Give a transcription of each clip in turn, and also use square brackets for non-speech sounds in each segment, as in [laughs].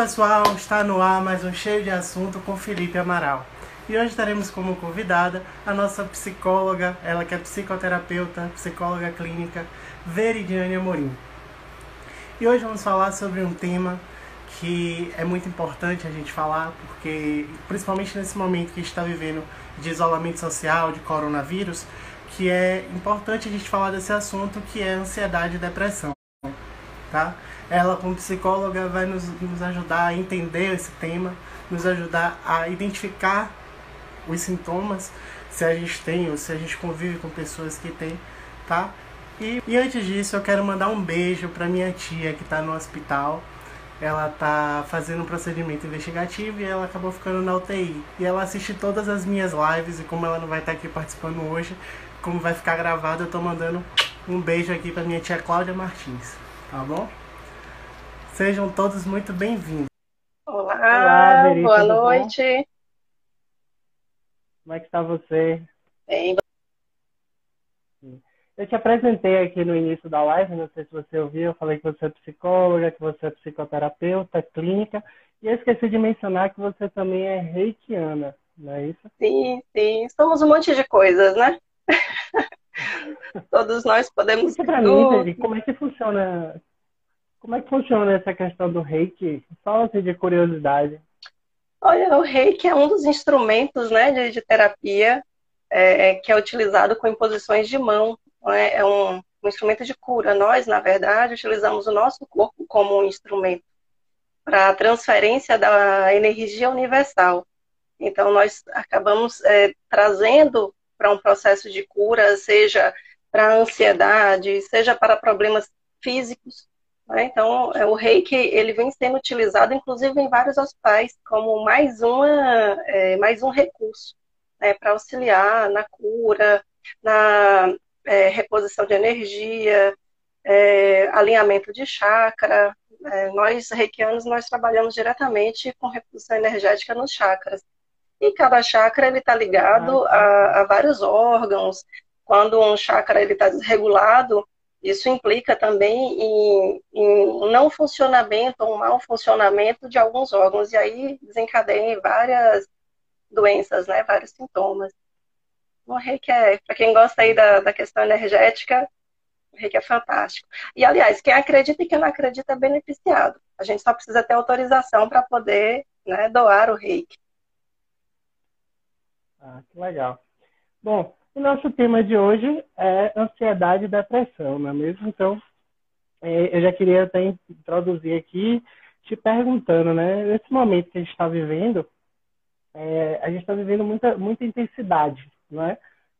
pessoal, está no ar mais um Cheio de Assunto com Felipe Amaral. E hoje teremos como convidada a nossa psicóloga, ela que é psicoterapeuta, psicóloga clínica, Veridiane Amorim. E hoje vamos falar sobre um tema que é muito importante a gente falar, porque principalmente nesse momento que a gente está vivendo de isolamento social, de coronavírus, que é importante a gente falar desse assunto que é ansiedade e depressão, tá? Ela, como psicóloga, vai nos, nos ajudar a entender esse tema, nos ajudar a identificar os sintomas, se a gente tem ou se a gente convive com pessoas que têm, tá? E, e antes disso, eu quero mandar um beijo para minha tia que está no hospital. Ela tá fazendo um procedimento investigativo e ela acabou ficando na UTI. E ela assiste todas as minhas lives e como ela não vai estar aqui participando hoje, como vai ficar gravado, eu tô mandando um beijo aqui para minha tia Cláudia Martins, tá bom? Sejam todos muito bem-vindos. Olá, Olá Veri, boa noite. Bom? Como é que está você? Bem. Eu te apresentei aqui no início da live, não sei se você ouviu, eu falei que você é psicóloga, que você é psicoterapeuta, clínica, e eu esqueci de mencionar que você também é reikiana, não é isso? Sim, sim, somos um monte de coisas, né? [laughs] Todos nós podemos. Isso para mim, como é que funciona? Como é que funciona essa questão do reiki? Só assim de curiosidade. Olha, o reiki é um dos instrumentos né, de, de terapia é, que é utilizado com imposições de mão. É? é um, um instrumento de cura. Nós, na verdade, utilizamos o nosso corpo como um instrumento para a transferência da energia universal. Então, nós acabamos é, trazendo para um processo de cura, seja para ansiedade, seja para problemas físicos. Né? Então, é, o reiki ele vem sendo utilizado, inclusive, em vários hospitais, como mais, uma, é, mais um recurso né, para auxiliar na cura, na é, reposição de energia, é, alinhamento de chakra. É, nós, reikianos, nós trabalhamos diretamente com reposição energética nos chakras. E cada chakra ele está ligado ah, a, a, vários órgãos. Quando um chakra ele está desregulado, isso implica também em, em não funcionamento ou um mau funcionamento de alguns órgãos. E aí desencadeia várias doenças, né? Vários sintomas. O reiki é, para quem gosta aí da, da questão energética, o reiki é fantástico. E, aliás, quem acredita e quem não acredita é beneficiado. A gente só precisa ter autorização para poder né, doar o reiki. Ah, que legal. Bom, o nosso tema de hoje é ansiedade e depressão, não é mesmo? Então, é, eu já queria até introduzir aqui, te perguntando, né? Nesse momento que a gente está vivendo, é, a gente está vivendo muita, muita intensidade, não é?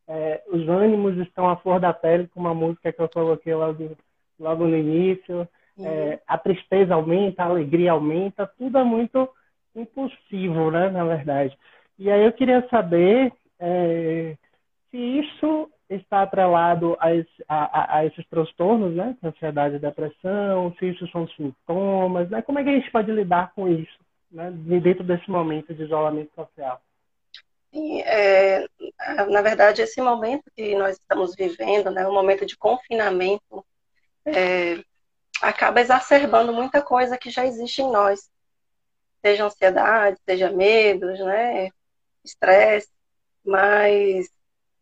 é? Os ânimos estão à flor da pele, com uma música que eu coloquei logo, logo no início. Uhum. É, a tristeza aumenta, a alegria aumenta, tudo é muito impulsivo, né? Na verdade. E aí eu queria saber é, se isso está atrelado a, a, a, esses transtornos, né? Ansiedade e depressão, se isso são sintomas, né? Como é que a gente pode lidar com isso, né? Dentro desse momento de isolamento social? Sim, é, na verdade, esse momento que nós estamos vivendo, né? O momento de confinamento, é, acaba exacerbando muita coisa que já existe em nós. Seja ansiedade, seja medos, né? estresse, mas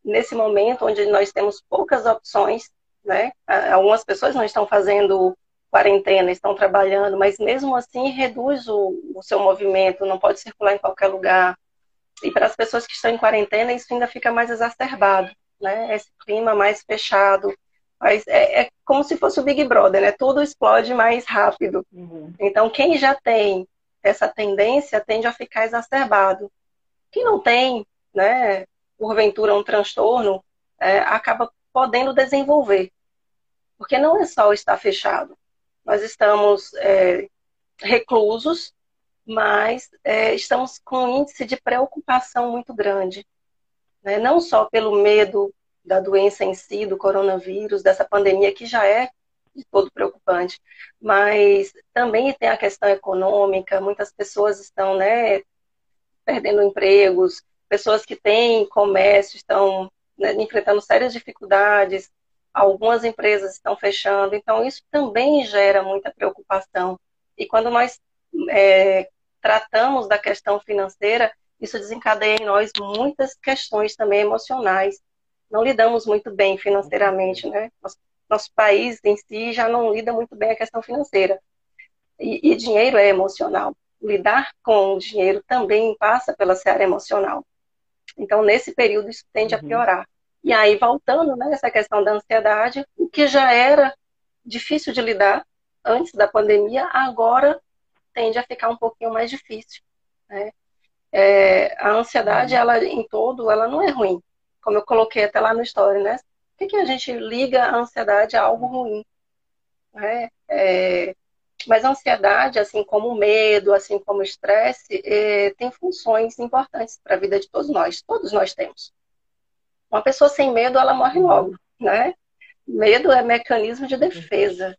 nesse momento onde nós temos poucas opções, né? Algumas pessoas não estão fazendo quarentena, estão trabalhando, mas mesmo assim reduz o, o seu movimento, não pode circular em qualquer lugar. E para as pessoas que estão em quarentena, isso ainda fica mais exacerbado, né? Esse clima mais fechado, mas é, é, como se fosse o Big Brother, né? Tudo explode mais rápido. Uhum. Então, quem já tem essa tendência tende a ficar exacerbado. Quem não tem, né, porventura um transtorno, é, acaba podendo desenvolver. Porque não é só estar fechado. Nós estamos é, reclusos, mas é, estamos com um índice de preocupação muito grande. Né? Não só pelo medo da doença em si, do coronavírus, dessa pandemia que já é de todo preocupante, mas também tem a questão econômica, muitas pessoas estão né, perdendo empregos, pessoas que têm comércio estão né, enfrentando sérias dificuldades, algumas empresas estão fechando, então isso também gera muita preocupação. E quando nós é, tratamos da questão financeira, isso desencadeia em nós muitas questões também emocionais. Não lidamos muito bem financeiramente, né? Nosso, nosso país em si já não lida muito bem a questão financeira. E, e dinheiro é emocional. Lidar com o dinheiro também passa pela seara emocional. Então, nesse período, isso tende uhum. a piorar. E aí, voltando né, nessa questão da ansiedade, o que já era difícil de lidar antes da pandemia, agora tende a ficar um pouquinho mais difícil. Né? É, a ansiedade, uhum. ela em todo, ela não é ruim. Como eu coloquei até lá no story, né? Por que, que a gente liga a ansiedade a algo ruim? Né? É, mas a ansiedade, assim como o medo, assim como o estresse, é, tem funções importantes para a vida de todos nós. Todos nós temos. Uma pessoa sem medo, ela morre logo, né? Medo é mecanismo de defesa.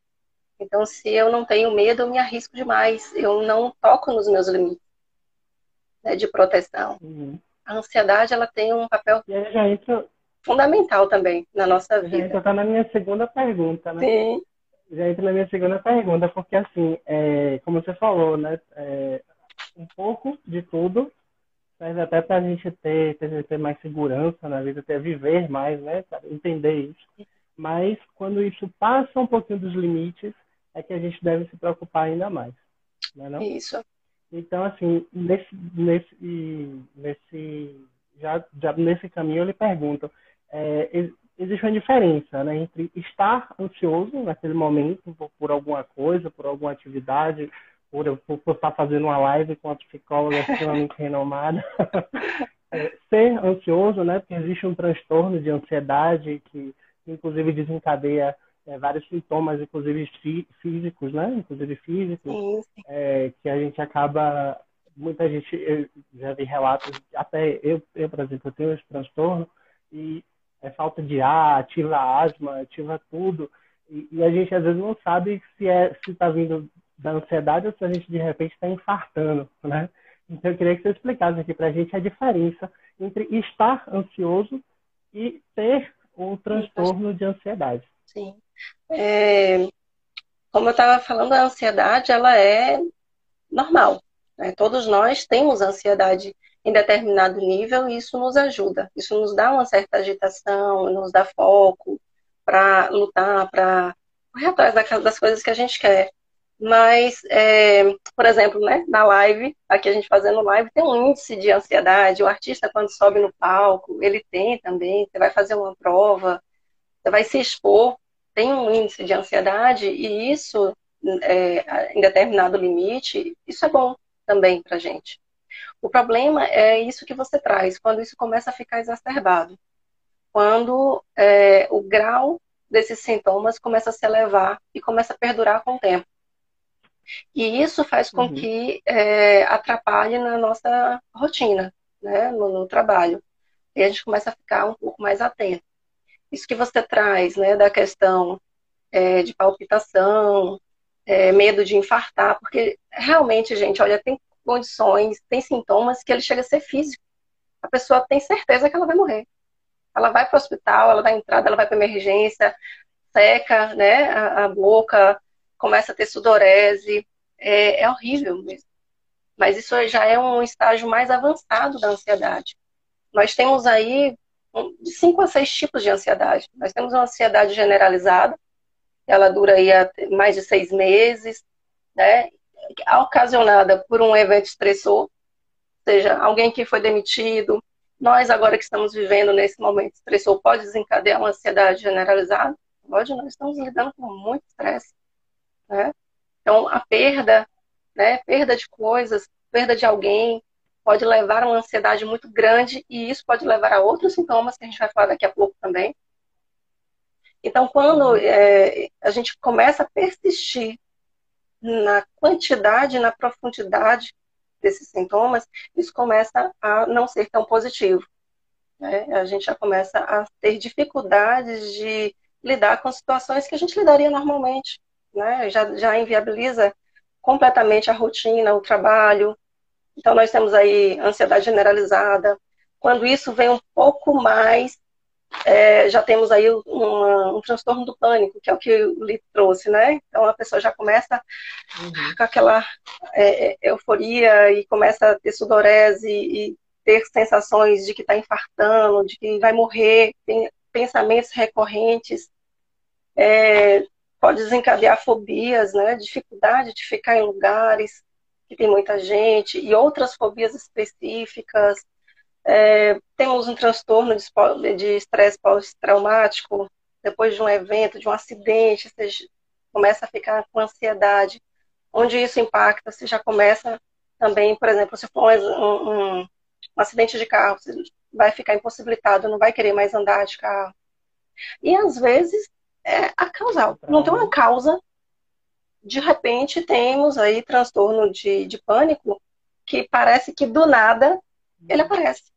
Então, se eu não tenho medo, eu me arrisco demais. Eu não toco nos meus limites né, de proteção. Uhum. A ansiedade, ela tem um papel fundamental também na nossa vida. Já entra tá na minha segunda pergunta, né? Sim. Já entra na minha segunda pergunta, porque assim, é, como você falou, né? É, um pouco de tudo serve até para a gente ter, ter, ter, mais segurança na vida, ter viver mais, né? Entender isso. Mas quando isso passa um pouquinho dos limites, é que a gente deve se preocupar ainda mais. Não é não? Isso. Então, assim, nesse, nesse, nesse, já, já nesse caminho eu lhe pergunto, é, existe uma diferença né, entre estar ansioso naquele momento por, por alguma coisa, por alguma atividade, por, por, por, estar fazendo uma live com uma psicóloga [laughs] extremamente renomada, [laughs] é, ser ansioso, né, porque existe um transtorno de ansiedade que, inclusive, desencadeia é, vários sintomas, inclusive físicos, né? Inclusive físicos. É, que a gente acaba. Muita gente, eu já vi relatos, até eu, eu, por exemplo, eu tenho esse transtorno e é falta de ar, ativa asma, ativa tudo. E, e a gente às vezes não sabe se é se está vindo da ansiedade ou se a gente de repente está infartando, né? Então eu queria que você explicasse aqui para a gente a diferença entre estar ansioso e ter o transtorno de ansiedade. Sim. É, como eu estava falando, a ansiedade ela é normal. Né? Todos nós temos ansiedade em determinado nível e isso nos ajuda. Isso nos dá uma certa agitação, nos dá foco para lutar, para correr atrás das coisas que a gente quer. Mas, é, por exemplo, né, na live, aqui a gente fazendo live, tem um índice de ansiedade. O artista, quando sobe no palco, ele tem também. Você vai fazer uma prova, você vai se expor, tem um índice de ansiedade e isso, é, em determinado limite, isso é bom também para gente. O problema é isso que você traz, quando isso começa a ficar exacerbado. Quando é, o grau desses sintomas começa a se elevar e começa a perdurar com o tempo. E isso faz com uhum. que é, atrapalhe na nossa rotina, né, no, no, trabalho. E a gente começa a ficar um pouco mais atento isso que você traz, né, da questão é, de palpitação, é, medo de infartar, porque realmente, gente, olha, tem condições, tem sintomas que ele chega a ser físico. A pessoa tem certeza que ela vai morrer. Ela vai para o hospital, ela dá entrada, ela vai para emergência, seca, né, a, a, boca, começa a ter sudorese, é, é horrível mesmo. Mas isso já é um estágio mais avançado da ansiedade. Nós temos aí de cinco a seis tipos de ansiedade. Nós temos uma ansiedade generalizada, ela dura aí mais de seis meses, né? Ocasionada por um evento estressor, seja, alguém que foi demitido. Nós, agora que estamos vivendo nesse momento estressor, pode desencadear uma ansiedade generalizada? Pode, nós estamos lidando com muito estresse. Né? Então, a perda, né? perda de coisas, perda de alguém, pode levar a uma ansiedade muito grande e isso pode levar a outros sintomas que a gente vai falar daqui a pouco também. Então, quando é, a gente começa a persistir na quantidade, na profundidade desses sintomas, isso começa a não ser tão positivo. Né? A gente já começa a ter dificuldades de lidar com situações que a gente lidaria normalmente. Né? Já, já inviabiliza completamente a rotina, o trabalho, então, nós temos aí ansiedade generalizada. Quando isso vem um pouco mais é, já temos aí uma, um transtorno do pânico, que é o que o Lito trouxe, né? Então a pessoa já começa uhum. com aquela é, é euforia e começa a ter sudorese e ter sensações de que está infartando, de que vai morrer, tem pensamentos recorrentes, é, pode desencadear fobias, né? Dificuldade de ficar em lugares que tem muita gente e outras fobias específicas é, temos um transtorno de estresse pós-traumático depois de um evento, de um acidente, você começa a ficar com ansiedade. Onde isso impacta, você já começa também, por exemplo, se for um, um, um acidente de carro, você vai ficar impossibilitado, não vai querer mais andar de carro. E às vezes é a causal. Não tem uma causa. De repente temos aí transtorno de, de pânico que parece que do nada ele aparece.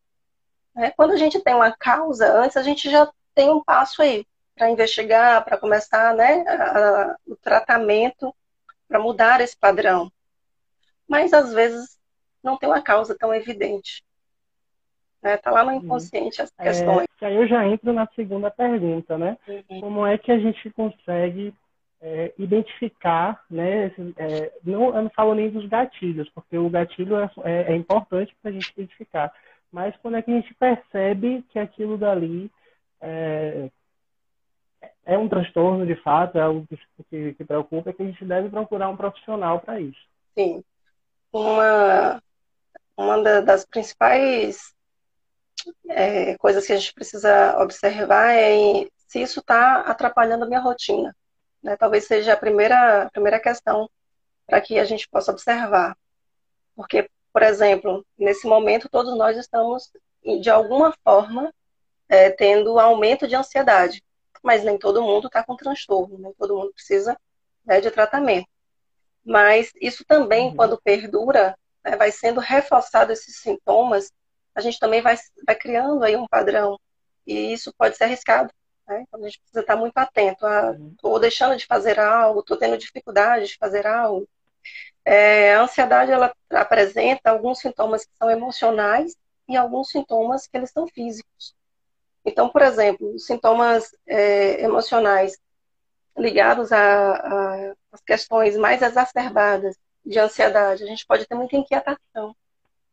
Né? Quando a gente tem uma causa, antes a gente já tem um passo aí para investigar, para começar né, a, a, o tratamento para mudar esse padrão. Mas às vezes não tem uma causa tão evidente. Está né? Tá lá no inconsciente as é, questões. É, aí eu já entro na segunda pergunta, né? Uhum. Como é que a gente consegue é, identificar, né? É, não, eu não falo nem dos gatilhos, porque o gatilho é, é, é importante para a gente identificar mas quando é que a gente percebe que aquilo dali é, é um transtorno de fato, é algo que, que, que preocupa, é que a gente deve procurar um profissional para isso. Sim. Uma, uma das principais é, coisas que a gente precisa observar é se isso está atrapalhando a minha rotina. Né? Talvez seja a primeira, a primeira questão para que a gente possa observar. Porque por exemplo, nesse momento todos nós estamos, de alguma forma, é, tendo aumento de ansiedade, mas nem todo mundo está com transtorno, nem todo mundo precisa né, de tratamento. Mas isso também, uhum. quando perdura, né, vai sendo reforçado esses sintomas, a gente também vai, vai criando aí um padrão, e isso pode ser arriscado. Né? Então a gente precisa estar muito atento. Estou uhum. deixando de fazer algo, estou tendo dificuldade de fazer algo, é, a ansiedade ela apresenta alguns sintomas que são emocionais e alguns sintomas que eles são físicos. Então, por exemplo, os sintomas é, emocionais ligados às questões mais exacerbadas de ansiedade, a gente pode ter muita inquietação.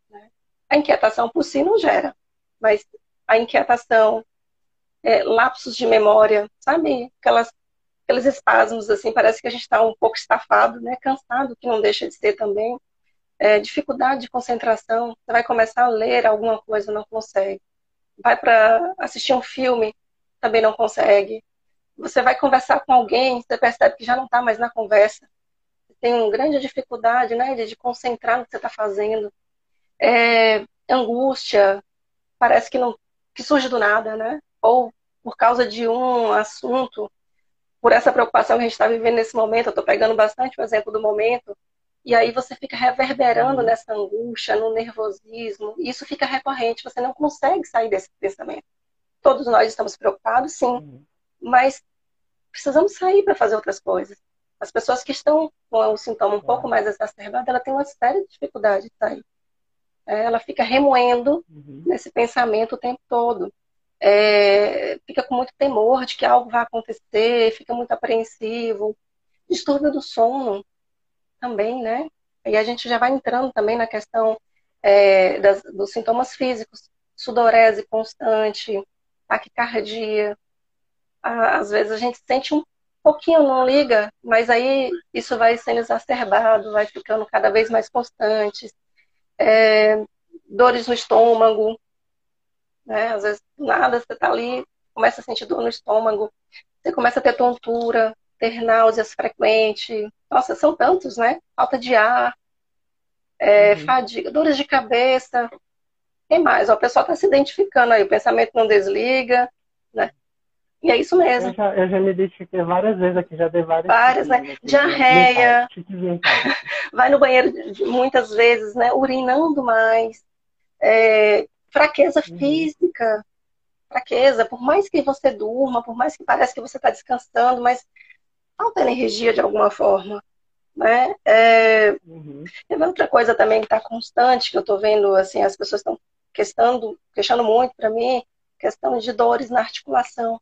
Né? A inquietação por si não gera, mas a inquietação, é, lapsos de memória, sabe? Aquelas aqueles espasmos, assim, parece que a gente está um pouco estafado, né? Cansado, que não deixa de ser também. É, dificuldade de concentração, você vai começar a ler alguma coisa, não consegue. Vai para assistir um filme, também não consegue. Você vai conversar com alguém, você percebe que já não está mais na conversa. Tem uma grande dificuldade, né, de, de concentrar no que você está fazendo. É, angústia, parece que não que surge do nada, né? Ou por causa de um assunto por essa preocupação que a gente está vivendo nesse momento, eu estou pegando bastante o exemplo do momento, e aí você fica reverberando uhum. nessa angústia, no nervosismo, e isso fica recorrente, você não consegue sair desse pensamento. Todos nós estamos preocupados, sim, uhum. mas precisamos sair para fazer outras coisas. As pessoas que estão com o sintoma um pouco mais exacerbado, ela tem uma série de dificuldades de sair. É, ela fica remoendo uhum. nesse pensamento o tempo todo é, fica com muito temor de que algo vai acontecer, fica muito apreensivo. Distúrbio do sono também, né? E a gente já vai entrando também na questão é, das, dos sintomas físicos, sudorese constante, taquicardia. Às vezes a gente sente um pouquinho, não liga, mas aí isso vai sendo exacerbado, vai ficando cada vez mais constante. É, dores no estômago, né? Às vezes, nada, você tá ali, começa a sentir dor no estômago, você começa a ter tontura, ter náuseas frequentes. Nossa, são tantos, né? Falta de ar, é, uhum. fadiga, dores de cabeça. Tem mais, ó, o pessoal está se identificando aí, o pensamento não desliga, né? E é isso mesmo. Eu já, eu já me identifiquei várias vezes aqui, já dei várias. Várias, né? Diarreia. [laughs] Vai no banheiro muitas vezes, né? Urinando mais. É, fraqueza uhum. física, fraqueza, por mais que você durma, por mais que pareça que você está descansando, mas falta energia de alguma forma. Né? É, uhum. outra coisa também que está constante, que eu estou vendo, assim, as pessoas estão questionando, questionando muito para mim, questão de dores na articulação.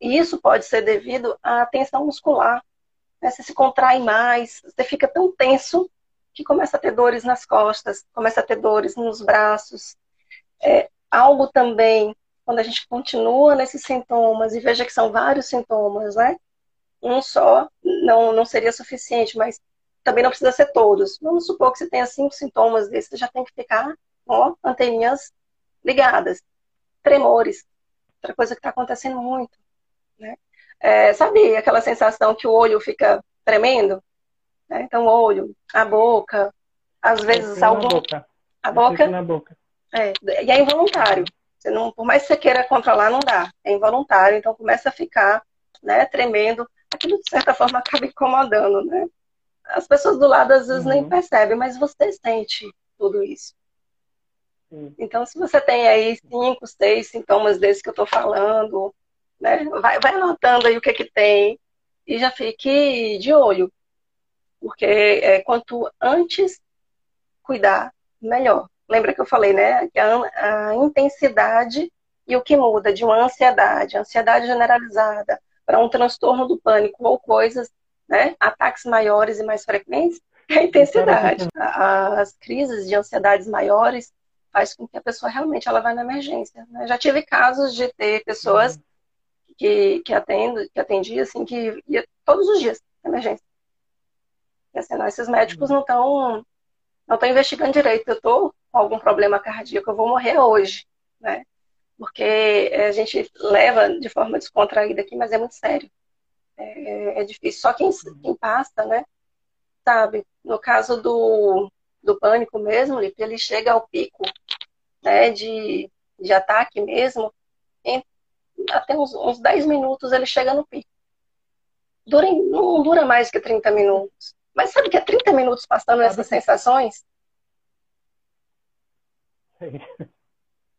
E isso pode ser devido à tensão muscular. Né? Você se contrai mais, você fica tão tenso que começa a ter dores nas costas, começa a ter dores nos braços. É, algo também, quando a gente continua nesses sintomas, e veja que são vários sintomas, né? Um só não, não seria suficiente, mas também não precisa ser todos. Vamos supor que você tenha cinco sintomas desses, você já tem que ficar com anteninhas ligadas. Tremores, outra coisa que está acontecendo muito. Né? É, sabe aquela sensação que o olho fica tremendo? Né? Então, o olho, a boca, às vezes algum. Boca. A boca. Na boca. É, e é involuntário. Você não, por mais que você queira controlar, não dá. É involuntário, então começa a ficar né, tremendo. Aquilo, de certa forma, [laughs] acaba incomodando, né? As pessoas do lado, às vezes, uhum. nem percebem, mas você sente tudo isso. Sim. Então, se você tem aí cinco, seis sintomas desses que eu estou falando, né, vai, vai anotando aí o que que tem e já fique de olho. Porque é, quanto antes cuidar, melhor. Lembra que eu falei, né? Que a, a intensidade e o que muda de uma ansiedade, ansiedade generalizada, para um transtorno do pânico ou coisas, né? Ataques maiores e mais frequentes, é a intensidade. As crises de ansiedades maiores faz com que a pessoa realmente ela vá na emergência. Né? Já tive casos de ter pessoas uhum. que, que, atendo, que atendia assim, que ia todos os dias na emergência. E, assim, não, esses médicos uhum. não estão não estão investigando direito. Eu estou com algum problema cardíaco, eu vou morrer hoje, né? Porque a gente leva de forma descontraída aqui, mas é muito sério. É, é difícil. Só quem, quem passa, né? Sabe? No caso do, do pânico mesmo, ele chega ao pico né, de, de ataque mesmo, em, até uns, uns 10 minutos ele chega no pico. Dura, não dura mais que 30 minutos. Mas sabe que é 30 minutos passando essas sensações?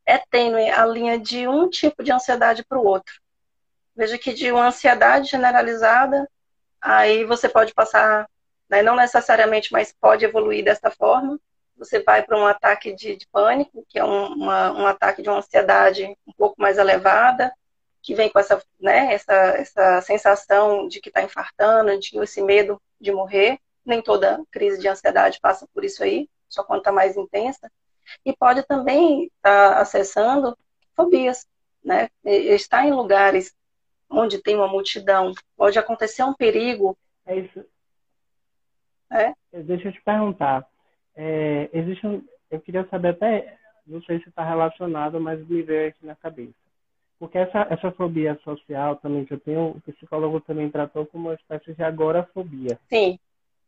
É tênue a linha de um tipo de ansiedade para o outro. Veja que de uma ansiedade generalizada, aí você pode passar, né, não necessariamente, mas pode evoluir dessa forma. Você vai para um ataque de, de, pânico, que é um, uma, um ataque de uma ansiedade um pouco mais elevada, que vem com essa, né, essa, essa sensação de que está infartando, de esse medo de morrer. Nem toda crise de ansiedade passa por isso aí, só quando está mais intensa. E pode também estar tá acessando fobias, né? Estar em lugares onde tem uma multidão, pode acontecer um perigo. É isso. É? Deixa eu te perguntar. É, existe um, eu queria saber até, não sei se está relacionado, mas me veio aqui na cabeça. Porque essa, essa fobia social também que eu tenho, o psicólogo também tratou como uma espécie de agorafobia. Sim.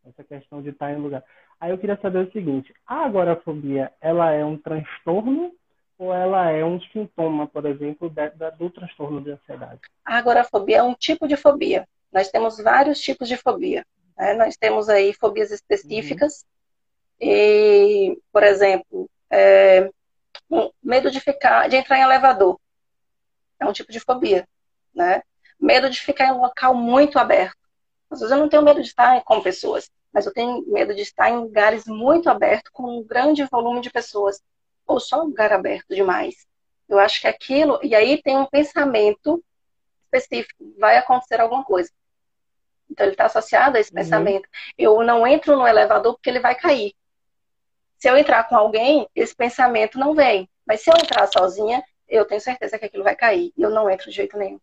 Essa questão de estar em lugar. Aí eu queria saber o seguinte, a agorafobia, ela é um transtorno ou ela é um sintoma, por exemplo, da, da, do transtorno de ansiedade? A agorafobia é um tipo de fobia. Nós temos vários tipos de fobia. Né? Nós temos aí fobias específicas. Uhum. E, por exemplo, é, um medo de ficar, de entrar em elevador é um tipo de fobia, né? Medo de ficar em um local muito aberto. Às vezes eu não tenho medo de estar com pessoas, mas eu tenho medo de estar em lugares muito abertos, com um grande volume de pessoas, ou só um lugar aberto demais. Eu acho que aquilo, e aí tem um pensamento específico, vai acontecer alguma coisa. Então ele está associado a esse uhum. pensamento. Eu não entro no elevador porque ele vai cair. Se eu entrar com alguém, esse pensamento não vem. Mas se eu entrar sozinha, eu tenho certeza que aquilo vai cair. E eu não entro de jeito nenhum.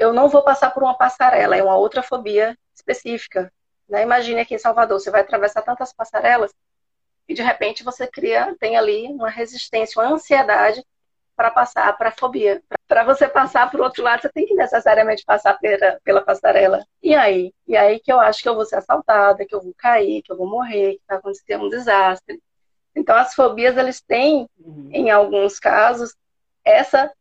Eu não vou passar por uma passarela, é uma outra fobia específica. Né? Imagine aqui em Salvador, você vai atravessar tantas passarelas e de repente você cria, tem ali uma resistência, uma ansiedade para passar para a fobia. Para você passar para o outro lado, você tem que necessariamente passar pela, pela passarela. E aí? E aí que eu acho que eu vou ser assaltada, que eu vou cair, que eu vou morrer, que vai acontecer um desastre. Então, as fobias, eles têm, uhum. em alguns casos, essa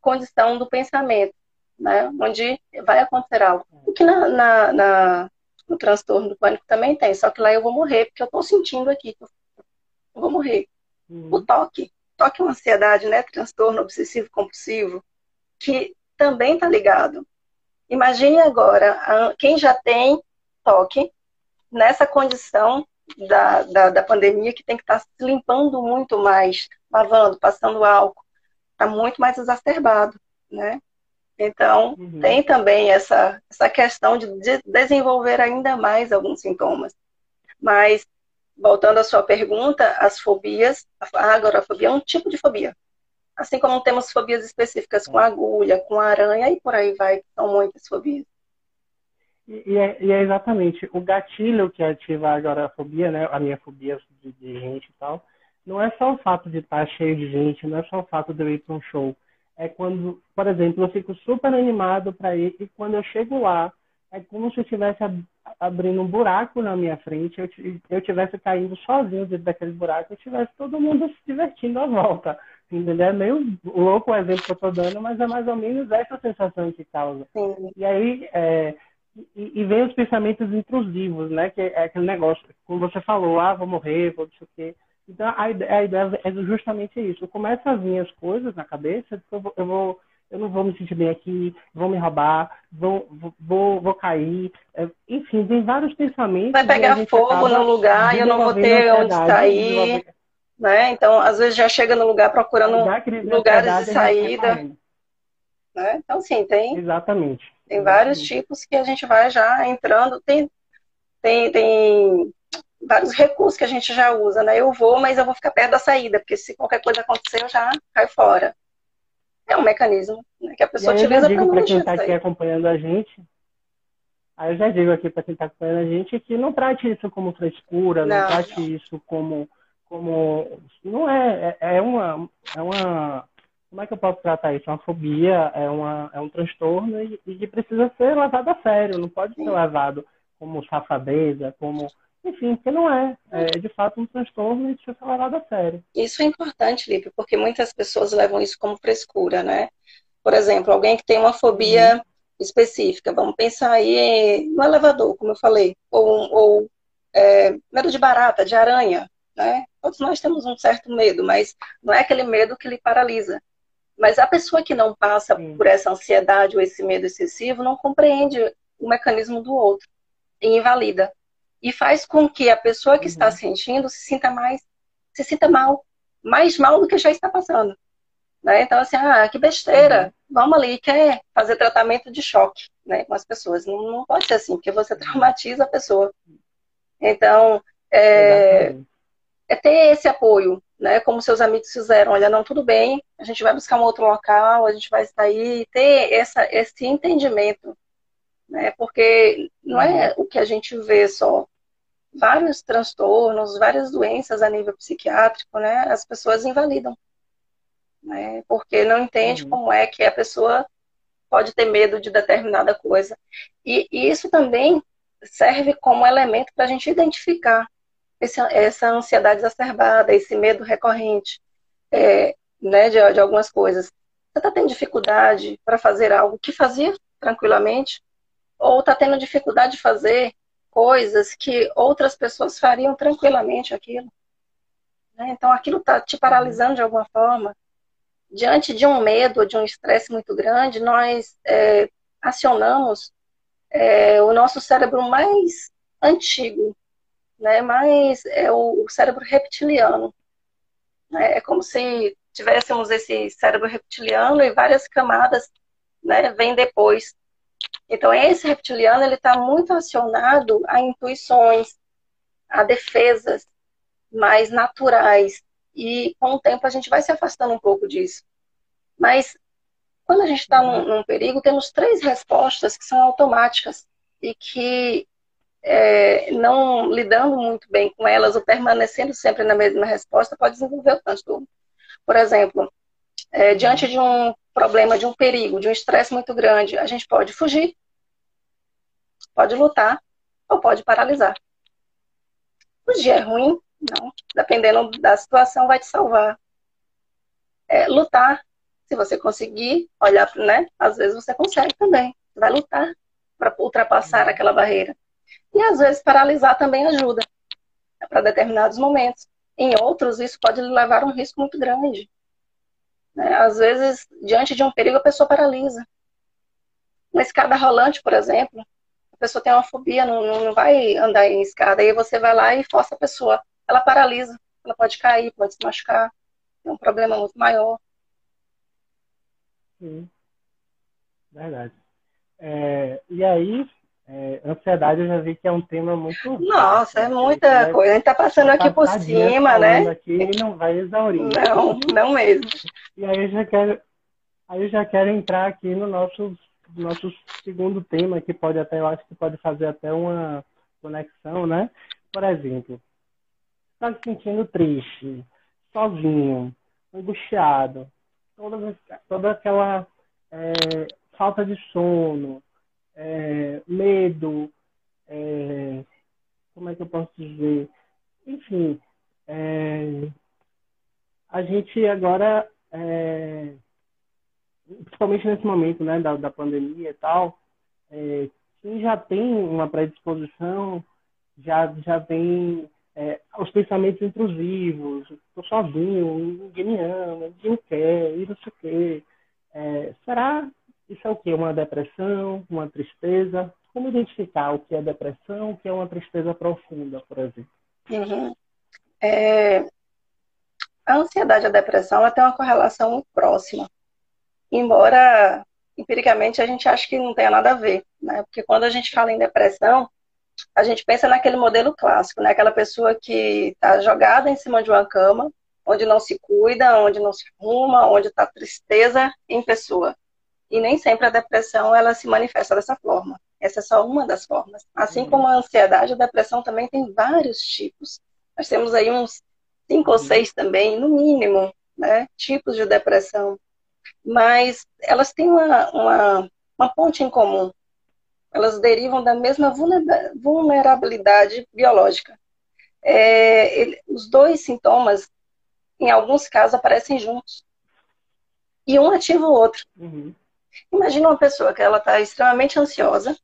condição do pensamento, né? onde vai acontecer algo. O que na, na, na, no transtorno do pânico também tem, só que lá eu vou morrer, porque eu estou sentindo aqui que eu vou morrer. Uhum. O toque, toque é uma ansiedade, né? Transtorno obsessivo compulsivo, que também está ligado. Imagine agora, quem já tem toque, nessa condição da, da, da pandemia, que tem que estar tá se limpando muito mais, lavando, passando álcool, está muito mais exacerbado, né? Então, uhum. tem também essa, essa questão de, de desenvolver ainda mais alguns sintomas. Mas, voltando à sua pergunta, as fobias, a agorafobia é um tipo de fobia. Assim como temos fobias específicas com agulha, com aranha e por aí vai, são muitas fobias. E é, e é, exatamente o gatilho que ativa a agorafobia, né? A minha fobia de, de, gente e tal. Não é só o fato de estar cheio de gente, não é só o fato de eu ir para um show. É quando, por exemplo, eu fico super animado para ir e quando eu chego lá, é como se eu estivesse abrindo um buraco na minha frente, eu, eu tivesse caindo sozinho dentro daquele buraco, e tivesse todo mundo se divertindo à volta. Entendeu? É meio louco o exemplo que eu estou dando, mas é mais ou menos essa sensação que causa. Sim. E aí, é, e, e, vem os pensamentos intrusivos, né? Que é aquele negócio, como você falou, ah, vou morrer, vou sei o quê. Então, a, a ideia é justamente isso. Começa a vir as coisas na cabeça, eu vou, eu vou eu não vou me sentir bem aqui, vão me roubar, vou, vou, vou cair. É, enfim, tem vários pensamentos. Vai pegar fogo no lugar e eu não vou ter onde sair. Né? Então, às vezes já chega no lugar procurando lugares de saída. Né? Então, sim, tem. Exatamente. Tem Exatamente. vários tipos que a gente vai já entrando. Tem, tem, tem vários recursos que a gente já usa, né? Eu vou, mas eu vou ficar perto da saída, porque se qualquer coisa acontecer, eu já caio fora é um mecanismo né, que a pessoa utiliza para Para quem está aqui acompanhando a gente, aí eu já digo aqui para quem está acompanhando a gente que não trate isso como frescura, não, não trate não. isso como como não é, é, é uma é uma como é que eu posso tratar isso? É uma fobia, é, uma, é um transtorno e, e que precisa ser levado a sério, não pode Sim. ser levado como safadeza, como enfim, porque não é. É de fato um transtorno e precisa ser levado a sério. Isso é importante, Lipe, porque muitas pessoas levam isso como frescura, né? Por exemplo, alguém que tem uma fobia uhum. específica, vamos pensar aí no elevador, como eu falei, ou, ou é, medo de barata, de aranha, né? Todos nós temos um certo medo, mas não é aquele medo que lhe paralisa. Mas a pessoa que não passa Sim. por essa ansiedade ou esse medo excessivo não compreende o mecanismo do outro e invalida e faz com que a pessoa que está uhum. sentindo se sinta mais, se sinta mal, mais mal do que já está passando. Né? Então, assim, ah, que besteira, uhum. vamos ali, quer fazer tratamento de choque né, com as pessoas. Não, não pode ser assim, porque você traumatiza a pessoa. Então, é, é ter esse apoio, né? Como seus amigos fizeram, olha, não, tudo bem, a gente vai buscar um outro local, a gente vai sair, ter essa, esse entendimento, né? Porque não é uhum. o que a gente vê só, vários transtornos, várias doenças a nível psiquiátrico, né? As pessoas invalidam, né? Porque não entende uhum. como é que a pessoa pode ter medo de determinada coisa. E, e isso também serve como elemento para a gente identificar esse, essa ansiedade exacerbada, esse medo recorrente, é, né? De, de algumas coisas. Você está tendo dificuldade para fazer algo que fazia tranquilamente? Ou está tendo dificuldade de fazer coisas que outras pessoas fariam tranquilamente aquilo. Né? Então aquilo está te paralisando de alguma forma. Diante de um medo ou de um estresse muito grande, nós é, acionamos é, o nosso cérebro mais antigo, né? mais é o, cérebro reptiliano. Né? É como se tivéssemos esse cérebro reptiliano e várias camadas né, vêm depois então, esse reptiliano ele está muito acionado a intuições, a defesas mais naturais. E com o tempo a gente vai se afastando um pouco disso. Mas quando a gente está num, num, perigo, temos três respostas que são automáticas e que, é, não lidando muito bem com elas ou permanecendo sempre na mesma resposta, pode desenvolver o transtorno. Por exemplo, é, diante de um problema, de um perigo, de um estresse muito grande, a gente pode fugir, pode lutar ou pode paralisar. Fugir é ruim? Não. Dependendo da situação, vai te salvar. É, lutar, se você conseguir olhar, né? Às vezes você consegue também. Vai lutar para ultrapassar aquela barreira. E às vezes paralisar também ajuda para determinados momentos. Em outros, isso pode levar a um risco muito grande. Né? Às vezes, diante de um perigo, a pessoa paralisa. Uma escada rolante, por exemplo, pessoa tem uma fobia, não, não vai andar em escada, aí você vai lá e força a pessoa. Ela paralisa, ela pode cair, pode se machucar, é um problema muito maior. Sim, verdade. É, e aí, é, ansiedade eu já vi que é um tema muito. Nossa, é muita né? coisa. A gente tá passando aqui por cima, né? Aqui e não vai exaurir. Não, não mesmo. E aí eu já quero, aí eu já quero entrar aqui no nosso, nosso segundo tema, que pode até, eu acho que pode fazer até uma conexão, né? Por exemplo, está se sentindo triste, sozinho, angustiado, toda, toda aquela é, falta de sono, é, medo, é, como é que eu posso dizer? Enfim, é, a gente agora, é, principalmente nesse momento né, da, da pandemia e tal, é, quem já tem uma predisposição já, já tem é, os pensamentos intrusivos, estou sozinho, ninguém me ama, ninguém quer, e não sei o quê. É, será isso é o que? Uma depressão, uma tristeza? Como identificar o que é depressão, o que é uma tristeza profunda, por exemplo? Uhum. É... A ansiedade e a depressão ela tem uma correlação próxima. Embora, empiricamente, a gente ache que não tenha nada a ver. Né? Porque quando a gente fala em depressão, a gente pensa naquele modelo clássico, né? Aquela pessoa que está jogada em cima de uma cama, onde não se cuida, onde não se arruma, onde está tristeza em pessoa. E nem sempre a depressão ela se manifesta dessa forma. Essa é só uma das formas. Assim como a ansiedade, a depressão também tem vários tipos. Nós temos aí uns cinco ou seis também, no mínimo, né? Tipos de depressão. Mas elas têm uma, uma, uma ponte em comum elas derivam da mesma vulnerabilidade biológica. É, ele, os dois sintomas, em alguns casos, aparecem juntos. E um ativa o outro. Uhum. Imagina uma pessoa que ela está extremamente ansiosa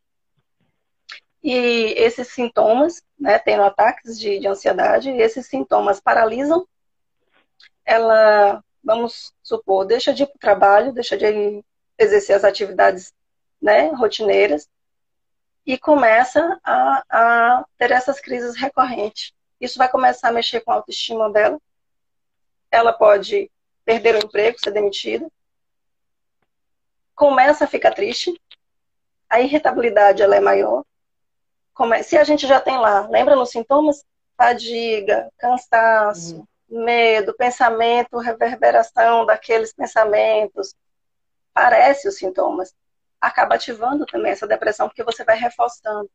e esses sintomas, né, tendo ataques de, de ansiedade, esses sintomas paralisam. Ela, vamos supor, deixa de ir para o trabalho, deixa de exercer as atividades né, rotineiras, e começa a, a ter essas crises recorrentes. Isso vai começar a mexer com a autoestima dela. Ela pode perder o emprego, ser demitida. Começa a ficar triste. A irritabilidade ela é maior. Se a gente já tem lá, lembra nos sintomas? Fadiga, cansaço, uhum. Medo, pensamento, reverberação daqueles pensamentos. Parece os sintomas acaba ativando também essa depressão, porque você vai reforçando.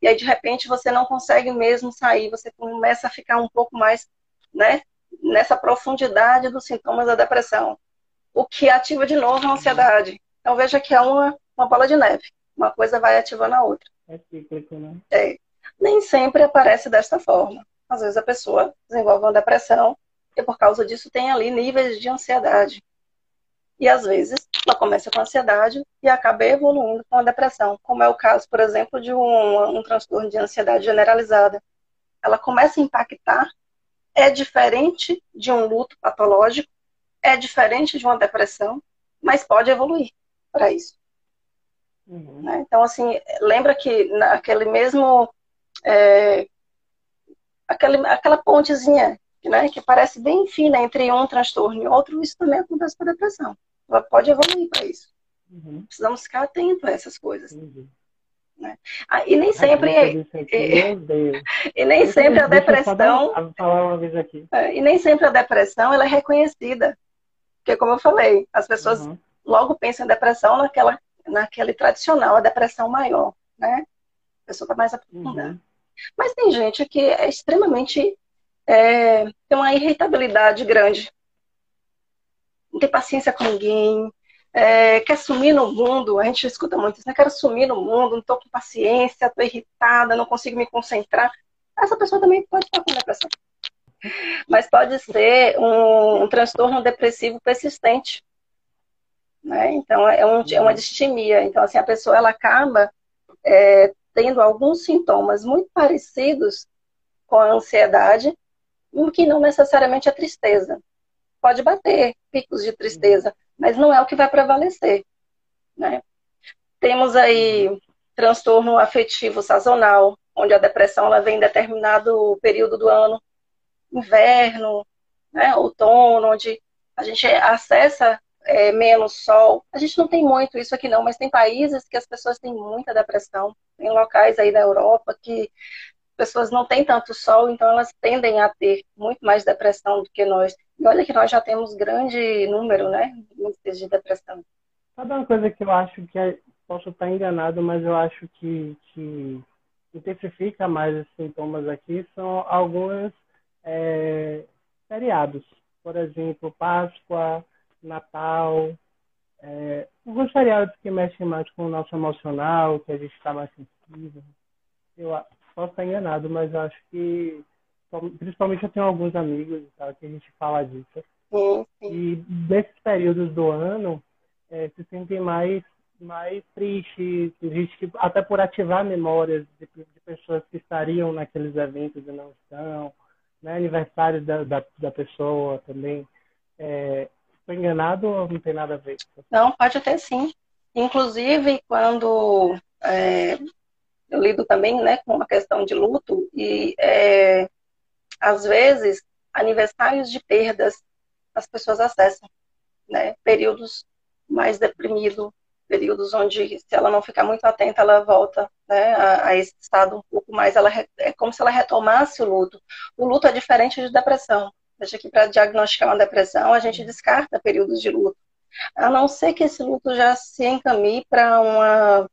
E aí, de repente, você não consegue mesmo sair, você começa a ficar um pouco mais, né, nessa profundidade dos sintomas da depressão. O que ativa de novo a ansiedade. Então, veja que é uma, uma bola de neve. Uma coisa vai ativando a outra. É cíclico, né? É. Nem sempre aparece desta forma. Às vezes a pessoa desenvolve uma depressão e por causa disso tem ali níveis de ansiedade. E às vezes ela começa com ansiedade e acaba evoluindo com a depressão, como é o caso, por exemplo, de um, um transtorno de ansiedade generalizada. Ela começa a impactar, é diferente de um luto patológico, é diferente de uma depressão, mas pode evoluir para isso. Uhum. Né? Então, assim, lembra que naquele mesmo. É, aquele, aquela pontezinha né, que parece bem fina entre um transtorno e outro, isso também acontece com a depressão. Ela pode evoluir para isso. Uhum. Precisamos ficar atentos a essas coisas. Uhum. Né? Ah, e nem sempre. e, [laughs] e nem sempre a depressão. É, e nem sempre a depressão ela é reconhecida. Porque, como eu falei, as pessoas uhum. logo pensam em depressão naquela, naquele tradicional, a depressão maior. Né? A pessoa está mais aprofundada. Uhum. Mas tem gente que é extremamente é, tem uma irritabilidade grande. Não tem paciência com ninguém, é, quer sumir no mundo, a gente escuta muito isso, né? Quero sumir no mundo, não estou com paciência, estou irritada, não consigo me concentrar. Essa pessoa também pode estar com depressão. Mas pode ser um, um transtorno depressivo persistente. Né? Então, é, um, é, uma distimia. Então, assim, a pessoa ela acaba é, tendo alguns sintomas muito parecidos com a ansiedade, que não necessariamente é tristeza. Pode bater picos de tristeza, mas não é o que vai prevalecer. Né? Temos aí transtorno afetivo sazonal, onde a depressão ela vem em determinado período do ano, inverno, né, outono, onde a gente acessa é, menos sol. A gente não tem muito isso aqui não, mas tem países que as pessoas têm muita depressão. Tem locais aí da Europa que pessoas não têm tanto sol, então elas tendem a ter muito mais depressão do que nós. E olha que nós já temos grande número, né, de depressão. Sabe uma coisa que eu acho que é, posso estar enganado, mas eu acho que, que intensifica mais os sintomas aqui são alguns é, feriados. Por exemplo, Páscoa, Natal, é, alguns feriados que mexem mais com o nosso emocional, que a gente está mais sensível. Eu posso estar enganado, mas acho que, principalmente eu tenho alguns amigos tá, que a gente fala disso. Sim, sim. E nesses períodos do ano, é, se sentem mais mais tristes, gente, até por ativar memórias de, de, pessoas que estariam naqueles eventos e não estão, né? aniversário da, da, da pessoa também. É, Estou enganado ou não tem nada a ver? Não, pode ter sim. Inclusive, quando é, eu lido também né, com uma questão de luto, e é, às vezes, aniversários de perdas, as pessoas acessam, né? Períodos mais deprimidos, períodos onde, se ela não ficar muito atenta, ela volta né, a, a, esse estado um pouco mais. Ela é como se ela retomasse o luto. O luto é diferente de depressão. Veja que para diagnosticar uma depressão, a gente descarta períodos de luto. A não ser que esse luto já se encaminhe para uma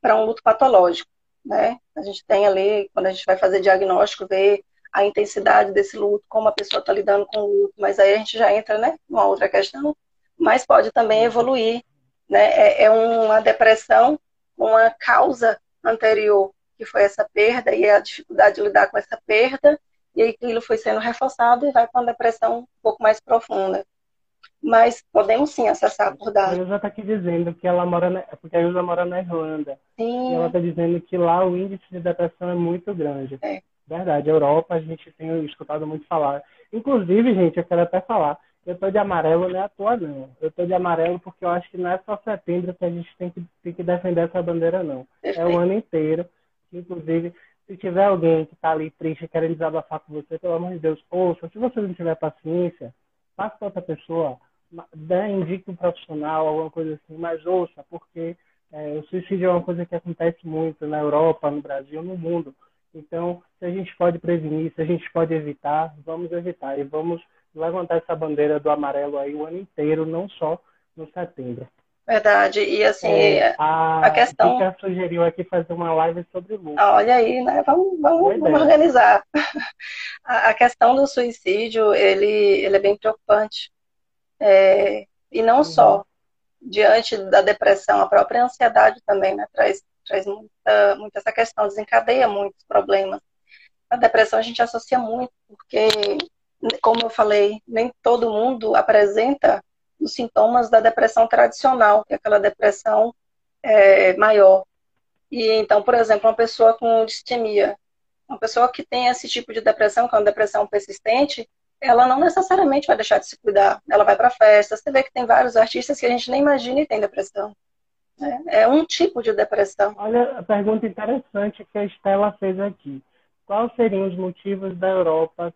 para um luto patológico, né? A gente tem ali, quando a gente vai fazer diagnóstico, ver a intensidade desse luto, como a pessoa está lidando com o luto, mas aí a gente já entra, né, numa outra questão. Mas pode também evoluir, né? É, é uma depressão com uma causa anterior, que foi essa perda e a dificuldade de lidar com essa perda, e aquilo foi sendo reforçado e vai para uma depressão um pouco mais profunda. Mas podemos sim acessar por dados. A Ilza está aqui dizendo que ela mora na, porque a Ilza mora na Irlanda. Sim. E ela está dizendo que lá o índice de depressão é muito grande. É. Verdade, Europa a gente tem escutado muito falar. Inclusive, gente, eu quero até falar, eu tô de amarelo não é à toa não. Eu tô de amarelo porque eu acho que não é só setembro que a gente tem que, tem que defender essa bandeira, não. É o ano inteiro. Inclusive, se tiver alguém que está ali triste querendo desabafar com você, pelo amor de Deus, ouça. Se você não tiver paciência, faça para outra pessoa, dê, indique um profissional, alguma coisa assim, mas ouça, porque é, o suicídio é uma coisa que acontece muito na Europa, no Brasil, no mundo. Então, se a gente pode prevenir, se a gente pode evitar, vamos evitar. E vamos levantar essa bandeira do amarelo aí o ano inteiro, não só no setembro. Verdade. E assim, é, a, a questão. A sugeriu aqui fazer uma live sobre luto. Olha aí, né? Vamos, vamos, vamos organizar. [laughs] a, a, questão do suicídio, ele, ele é bem preocupante. É, e não uhum. só diante da depressão, a própria ansiedade também, né? Traz, traz muita, muita essa questão, desencadeia muitos problemas. A depressão a gente associa muito, porque, como eu falei, nem todo mundo apresenta os sintomas da depressão tradicional, que é aquela depressão é, maior. E então, por exemplo, uma pessoa com distemia, uma pessoa que tem esse tipo de depressão, que é uma depressão persistente, ela não necessariamente vai deixar de se cuidar. Ela vai para festa. Você vê que tem vários artistas que a gente nem imagina e tem depressão. É, é um tipo de depressão. Olha a pergunta interessante que a Estela fez aqui. Quais seriam os motivos da Europa?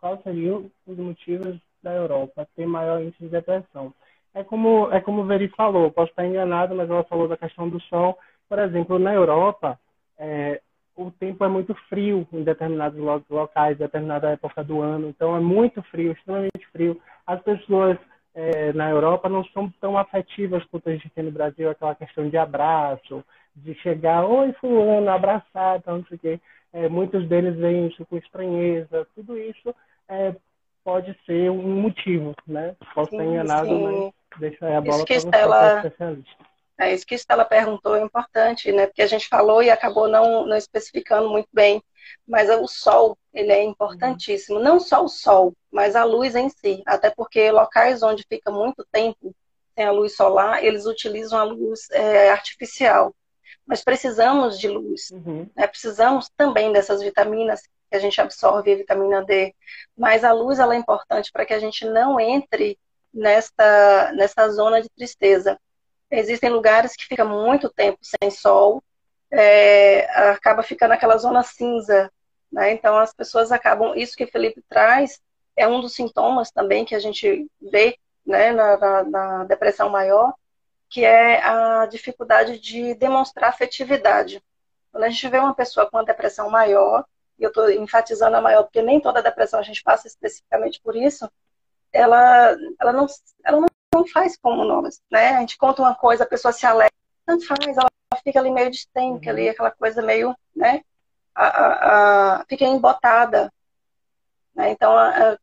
Quais seriam os motivos da Europa ter maior índice de depressão. É como, é como o Veri falou, posso estar enganado, mas ela falou da questão do sol. Por exemplo, na Europa, é, o tempo é muito frio em determinados locais, determinada época do ano. Então, é muito frio, extremamente frio. As pessoas é, na Europa não são tão afetivas quanto a gente tem no Brasil, aquela questão de abraço, de chegar, oi, fulano, abraçar, então, não sei o quê. É, muitos deles veem isso com estranheza. Tudo isso é, pode ser um motivo, né? Posso sim, estar enganado, sim. mas deixa a bola para você, Estela... especialista. É isso que a Estela perguntou, é importante, né? Porque a gente falou e acabou não, não especificando muito bem. Mas o sol, ele é importantíssimo. Não só o sol, mas a luz em si. Até porque locais onde fica muito tempo sem a luz solar, eles utilizam a luz é, artificial. Mas precisamos de luz. Uhum. Né? Precisamos também dessas vitaminas que a gente absorve a vitamina D. Mas a luz ela é importante para que a gente não entre nessa, nessa zona de tristeza. Existem lugares que fica muito tempo sem sol, é, acaba ficando aquela zona cinza. Né? Então as pessoas acabam. Isso que o Felipe traz é um dos sintomas também que a gente vê né, na, na, na depressão maior, que é a dificuldade de demonstrar afetividade. Quando a gente vê uma pessoa com uma depressão maior, e eu estou enfatizando a maior porque nem toda depressão a gente passa especificamente por isso, ela, ela, não, ela não faz como nós, né? A gente conta uma coisa, a pessoa se alegra, tanto faz, ela fica ali meio distante, ali, aquela coisa meio, né? A, a, a, fica embotada. Né? Então,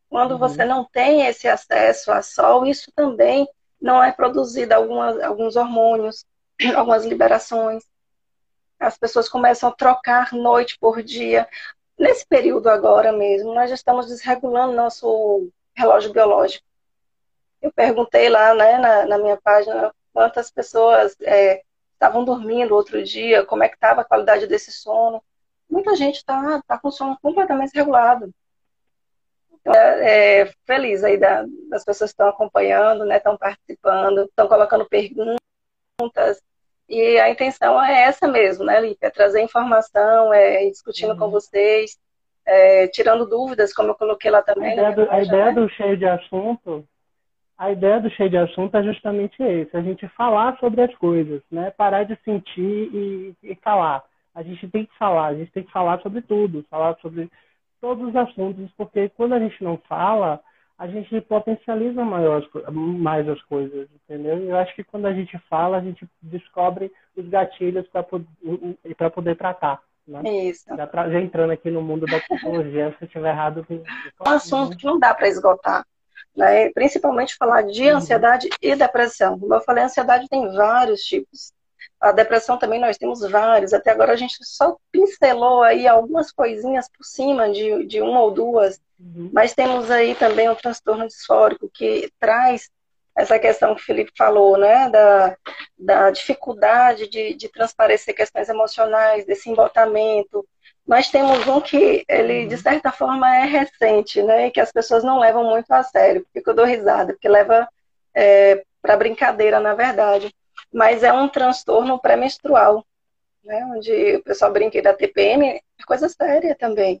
quando uhum. você não tem esse acesso a sol, isso também não é produzido algumas, alguns hormônios, [clears throat] algumas liberações. As pessoas começam a trocar noite por dia. Nesse período agora mesmo, nós já estamos desregulando nosso relógio biológico. Eu perguntei lá né, na, na minha página quantas pessoas é, estavam dormindo outro dia, como é que estava a qualidade desse sono. Muita gente está tá com sono completamente regulado. Então, é, é, feliz aí da, das pessoas que estão acompanhando, né, estão participando, estão colocando perguntas. E a intenção é essa mesmo, né, Lípia? É trazer informação, é ir discutindo uhum. com vocês, é, tirando dúvidas, como eu coloquei lá também. A ideia, do, a ideia né? do cheio de assunto, a ideia do cheio de assunto é justamente esse, a gente falar sobre as coisas, né? Parar de sentir e, e falar. A gente tem que falar, a gente tem que falar sobre tudo, falar sobre todos os assuntos, porque quando a gente não fala, a gente potencializa maior, mais as coisas, entendeu? Eu acho que quando a gente fala, a gente descobre os gatilhos para poder tratar. Né? Isso. Já, já, entrando aqui no mundo da psicologia, [laughs] se eu estiver errado. Tem... É um assunto que não dá para esgotar. Né? Principalmente falar de uhum. ansiedade e depressão. Como eu falei, a ansiedade tem vários tipos. A depressão também nós temos vários. Até agora a gente só pincelou aí algumas coisinhas por cima de, de uma ou duas. Uhum. Mas temos aí também o transtorno disfórico, que traz essa questão que o Felipe falou, né? Da, da dificuldade de, de transparecer questões emocionais, desse embotamento. Nós temos um que ele, de uhum. certa forma, é recente, né? E que as pessoas não levam muito a sério, porque eu dou risada, porque leva é, para brincadeira, na verdade mas é um transtorno pré-menstrual, né? onde o pessoal brinca da TPM, é coisa séria também.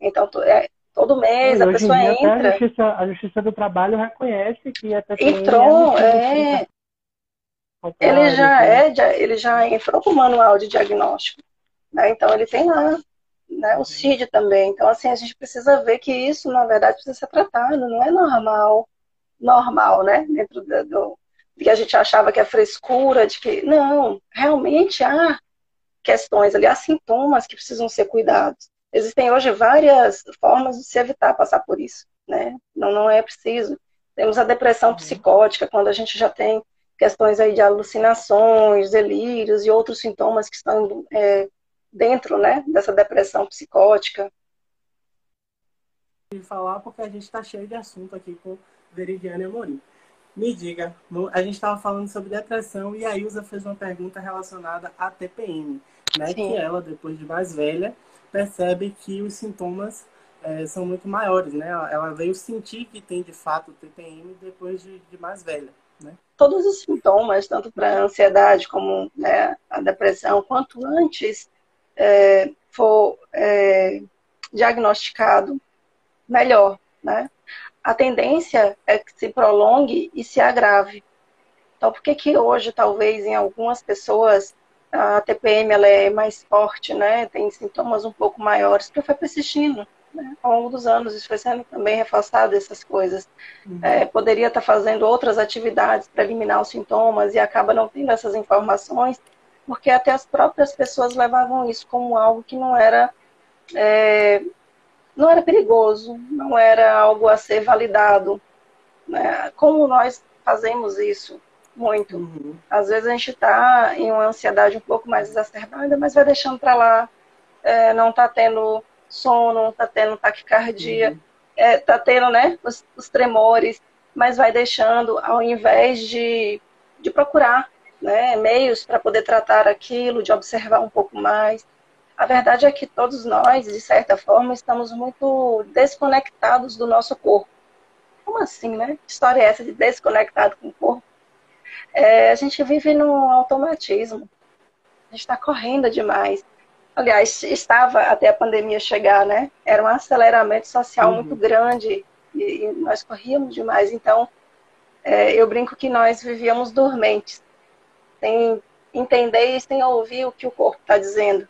Então, é, todo mês a pessoa entra. A justiça, a justiça, do Trabalho reconhece que a TPM entrou, é. é... Ele já é, ele já entrou com o manual de diagnóstico. Né? Então ele tem lá né, o CID também. Então, assim, a gente precisa ver que isso, na verdade, precisa ser tratado, não é normal, normal, né? Dentro do, que a gente achava que é frescura, de que não, realmente há questões ali, há sintomas que precisam ser cuidados. Existem hoje várias formas de se evitar passar por isso, né? Não, não é preciso. Temos a depressão uhum. psicótica, quando a gente já tem questões aí de alucinações, delírios e outros sintomas que estão é, dentro, né, dessa depressão psicótica. falar porque a gente está cheio de assunto aqui com Veridiane Amorim. Me diga, a gente estava falando sobre depressão e a Ilza fez uma pergunta relacionada à TPM, né? Sim. Que ela, depois de mais velha, percebe que os sintomas é, são muito maiores, né? Ela veio sentir que tem de fato TPM depois de, de mais velha, né? Todos os sintomas, tanto para a ansiedade como né, a depressão, quanto antes é, for é, diagnosticado, melhor, né? A tendência é que se prolongue e se agrave. Então, por que que hoje, talvez, em algumas pessoas, a TPM ela é mais forte, né? Tem sintomas um pouco maiores, porque foi persistindo. Né? Ao longo dos anos, isso foi sendo também reforçado, essas coisas. Uhum. É, poderia estar fazendo outras atividades para eliminar os sintomas e acaba não tendo essas informações, porque até as próprias pessoas levavam isso como algo que não era é, não era perigoso, não era algo a ser validado. Né? Como nós fazemos isso muito? Uhum. Às vezes a gente está em uma ansiedade um pouco mais exacerbada, mas vai deixando para lá, é, não está tendo sono, não está tendo taquicardia, está uhum. é, tá tendo né, os, os, tremores, mas vai deixando ao invés de, de procurar né, meios para poder tratar aquilo, de observar um pouco mais. A verdade é que todos nós, de certa forma, estamos muito desconectados do nosso corpo. Como assim, né? Que história é essa de desconectado com o corpo? É, a gente vive no automatismo. A gente está correndo demais. Aliás, estava até a pandemia chegar, né? Era um aceleramento social uhum. muito grande e, e, nós corríamos demais. Então, é, eu brinco que nós vivíamos dormentes, sem entender e sem ouvir o que o corpo está dizendo.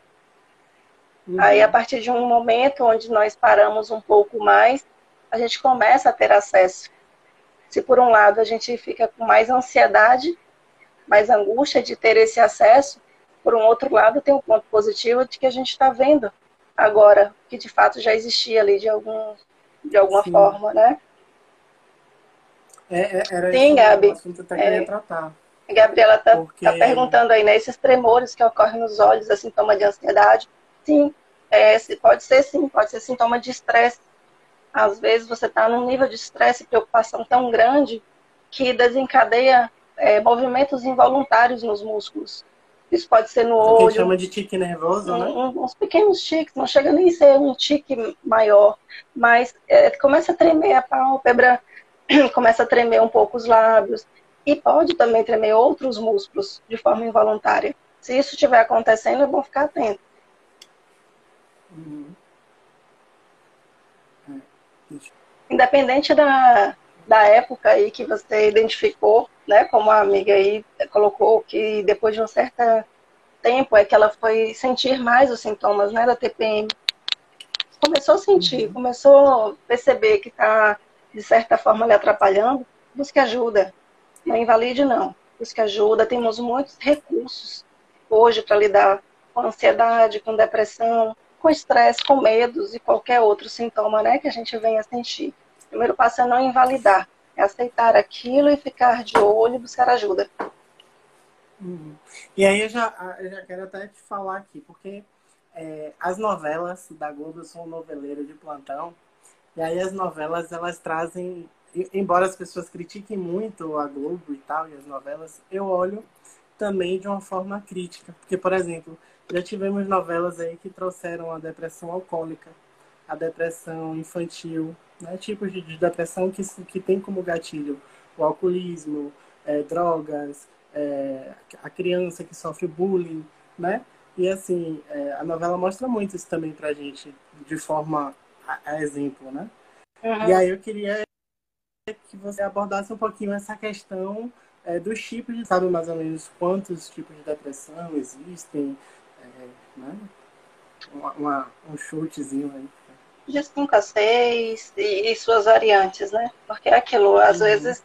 Uhum. Aí, a partir de um momento onde nós paramos um pouco mais, a gente começa a ter acesso. Se por um lado a gente fica com mais ansiedade, mais angústia de ter esse acesso, por um outro lado tem um ponto positivo de que a gente está vendo agora que de fato já existia ali de algum de alguma Sim. forma, né? É, é era Sim, Gabi. assunto até que é, tratar. A Gabriela está Porque... tá perguntando aí, né? Esses tremores que ocorrem nos olhos, é sintoma de ansiedade. Sim, é, pode ser sim, pode ser sintoma de estresse. Às vezes você está num nível de estresse e preocupação tão grande que desencadeia é, movimentos involuntários nos músculos. Isso pode ser no olho. Que chama de tique nervoso, um, né? Um, uns pequenos tiques, não chega nem a ser um tique maior, mas é, começa a tremer a pálpebra, [clears throat] começa a tremer um pouco os lábios e pode também tremer outros músculos de forma involuntária. Se isso estiver acontecendo, é bom ficar atento. Uhum. É, Independente da, da época aí que você identificou, né, como a amiga aí colocou, que depois de um certo tempo é que ela foi sentir mais os sintomas, né, da TPM. Começou a sentir, uhum. começou a perceber que está, de certa forma, lhe atrapalhando, busque ajuda. Não invalide, não. Busque ajuda. Temos muitos recursos hoje para lidar com ansiedade, com depressão, com estresse, com medos e qualquer outro sintoma né, que a gente venha sentir. O primeiro passo é não invalidar, é aceitar aquilo e ficar de olho e buscar ajuda. Uhum. E aí eu já, eu já quero até te falar aqui, porque é, as novelas da Globo, eu sou um noveleiro de plantão, e aí as novelas elas trazem, embora as pessoas critiquem muito a Globo e tal, e as novelas, eu olho também de uma forma crítica. Porque, por exemplo, já tivemos novelas aí que trouxeram a depressão alcoólica, a depressão infantil, né? tipos de, de depressão que, que tem como gatilho o alcoolismo, é, drogas, é, a criança que sofre bullying, né? E assim, é, a novela mostra muito isso também pra gente, de forma a, a exemplo, né? Uhum. E aí eu queria que você abordasse um pouquinho essa questão é, dos tipos, de, sabe mais ou menos quantos tipos de depressão existem, né? Uma, uma, um chutezinho aí de 5 a 6 e, e, suas variantes, né? Porque é aquilo, às uhum. vezes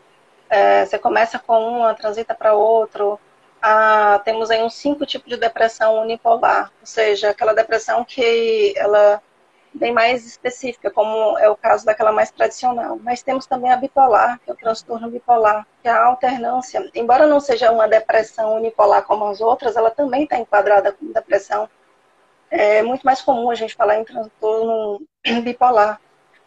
é, você começa com uma, transita para outro. Ah, temos aí uns cinco tipos de depressão unipolar, ou seja, aquela depressão que ela bem mais específica, como é o caso daquela mais tradicional. Mas temos também a bipolar, que é o transtorno bipolar, que é a alternância. Embora não seja uma depressão unipolar como as outras, ela também está enquadrada como depressão é muito mais comum a gente falar em transtorno [clears throat] bipolar.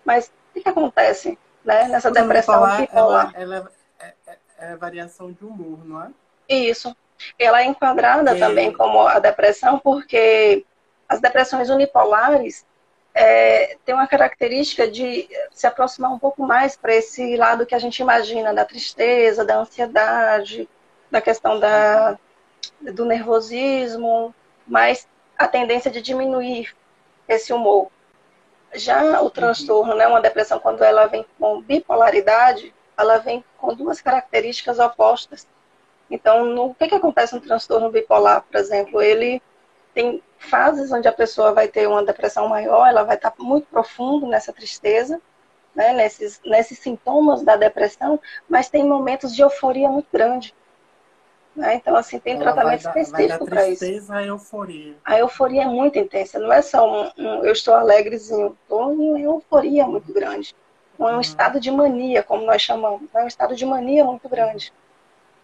Mas o que, acontece né, nessa depressão bipolar? bipolar? Ela, ela é, é, é, variação de humor, não é? Isso. Ela é enquadrada também como a depressão, porque as depressões unipolares é, têm uma característica de se aproximar um pouco mais para esse lado que a gente imagina da tristeza, da ansiedade, da questão da, do nervosismo, mas a tendência de diminuir esse humor. Já o transtorno, né, uma depressão, quando ela vem com bipolaridade, ela vem com duas características opostas. Então, no, o que, que acontece no transtorno bipolar, por exemplo? Ele tem fases onde a pessoa vai ter uma depressão maior, ela vai estar muito profundo nessa tristeza, né, nesses, nesses sintomas da depressão, mas tem momentos de euforia muito grande. Né? Então, assim, tem Ela tratamento vai específico para isso. A euforia. A euforia é muito intensa, não é só um, um eu estou alegrezinho, estou em euforia muito grande. É um uhum. estado de mania, como nós chamamos, é um estado de mania muito grande.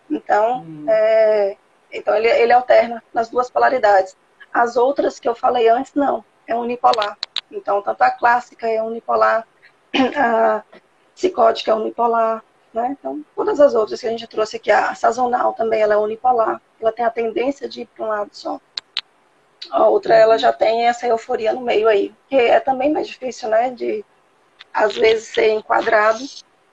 Então, uhum. é, então ele, ele alterna nas duas polaridades. As outras que eu falei antes, não, é unipolar. Então, tanto a clássica é unipolar, [clears throat] a psicótica é unipolar, né? Então, todas as outras que a gente trouxe aqui, a sazonal também, ela é unipolar, ela tem a tendência de ir para um lado só. A outra, ela já tem essa euforia no meio aí, que é também mais difícil, né, de às vezes ser enquadrado,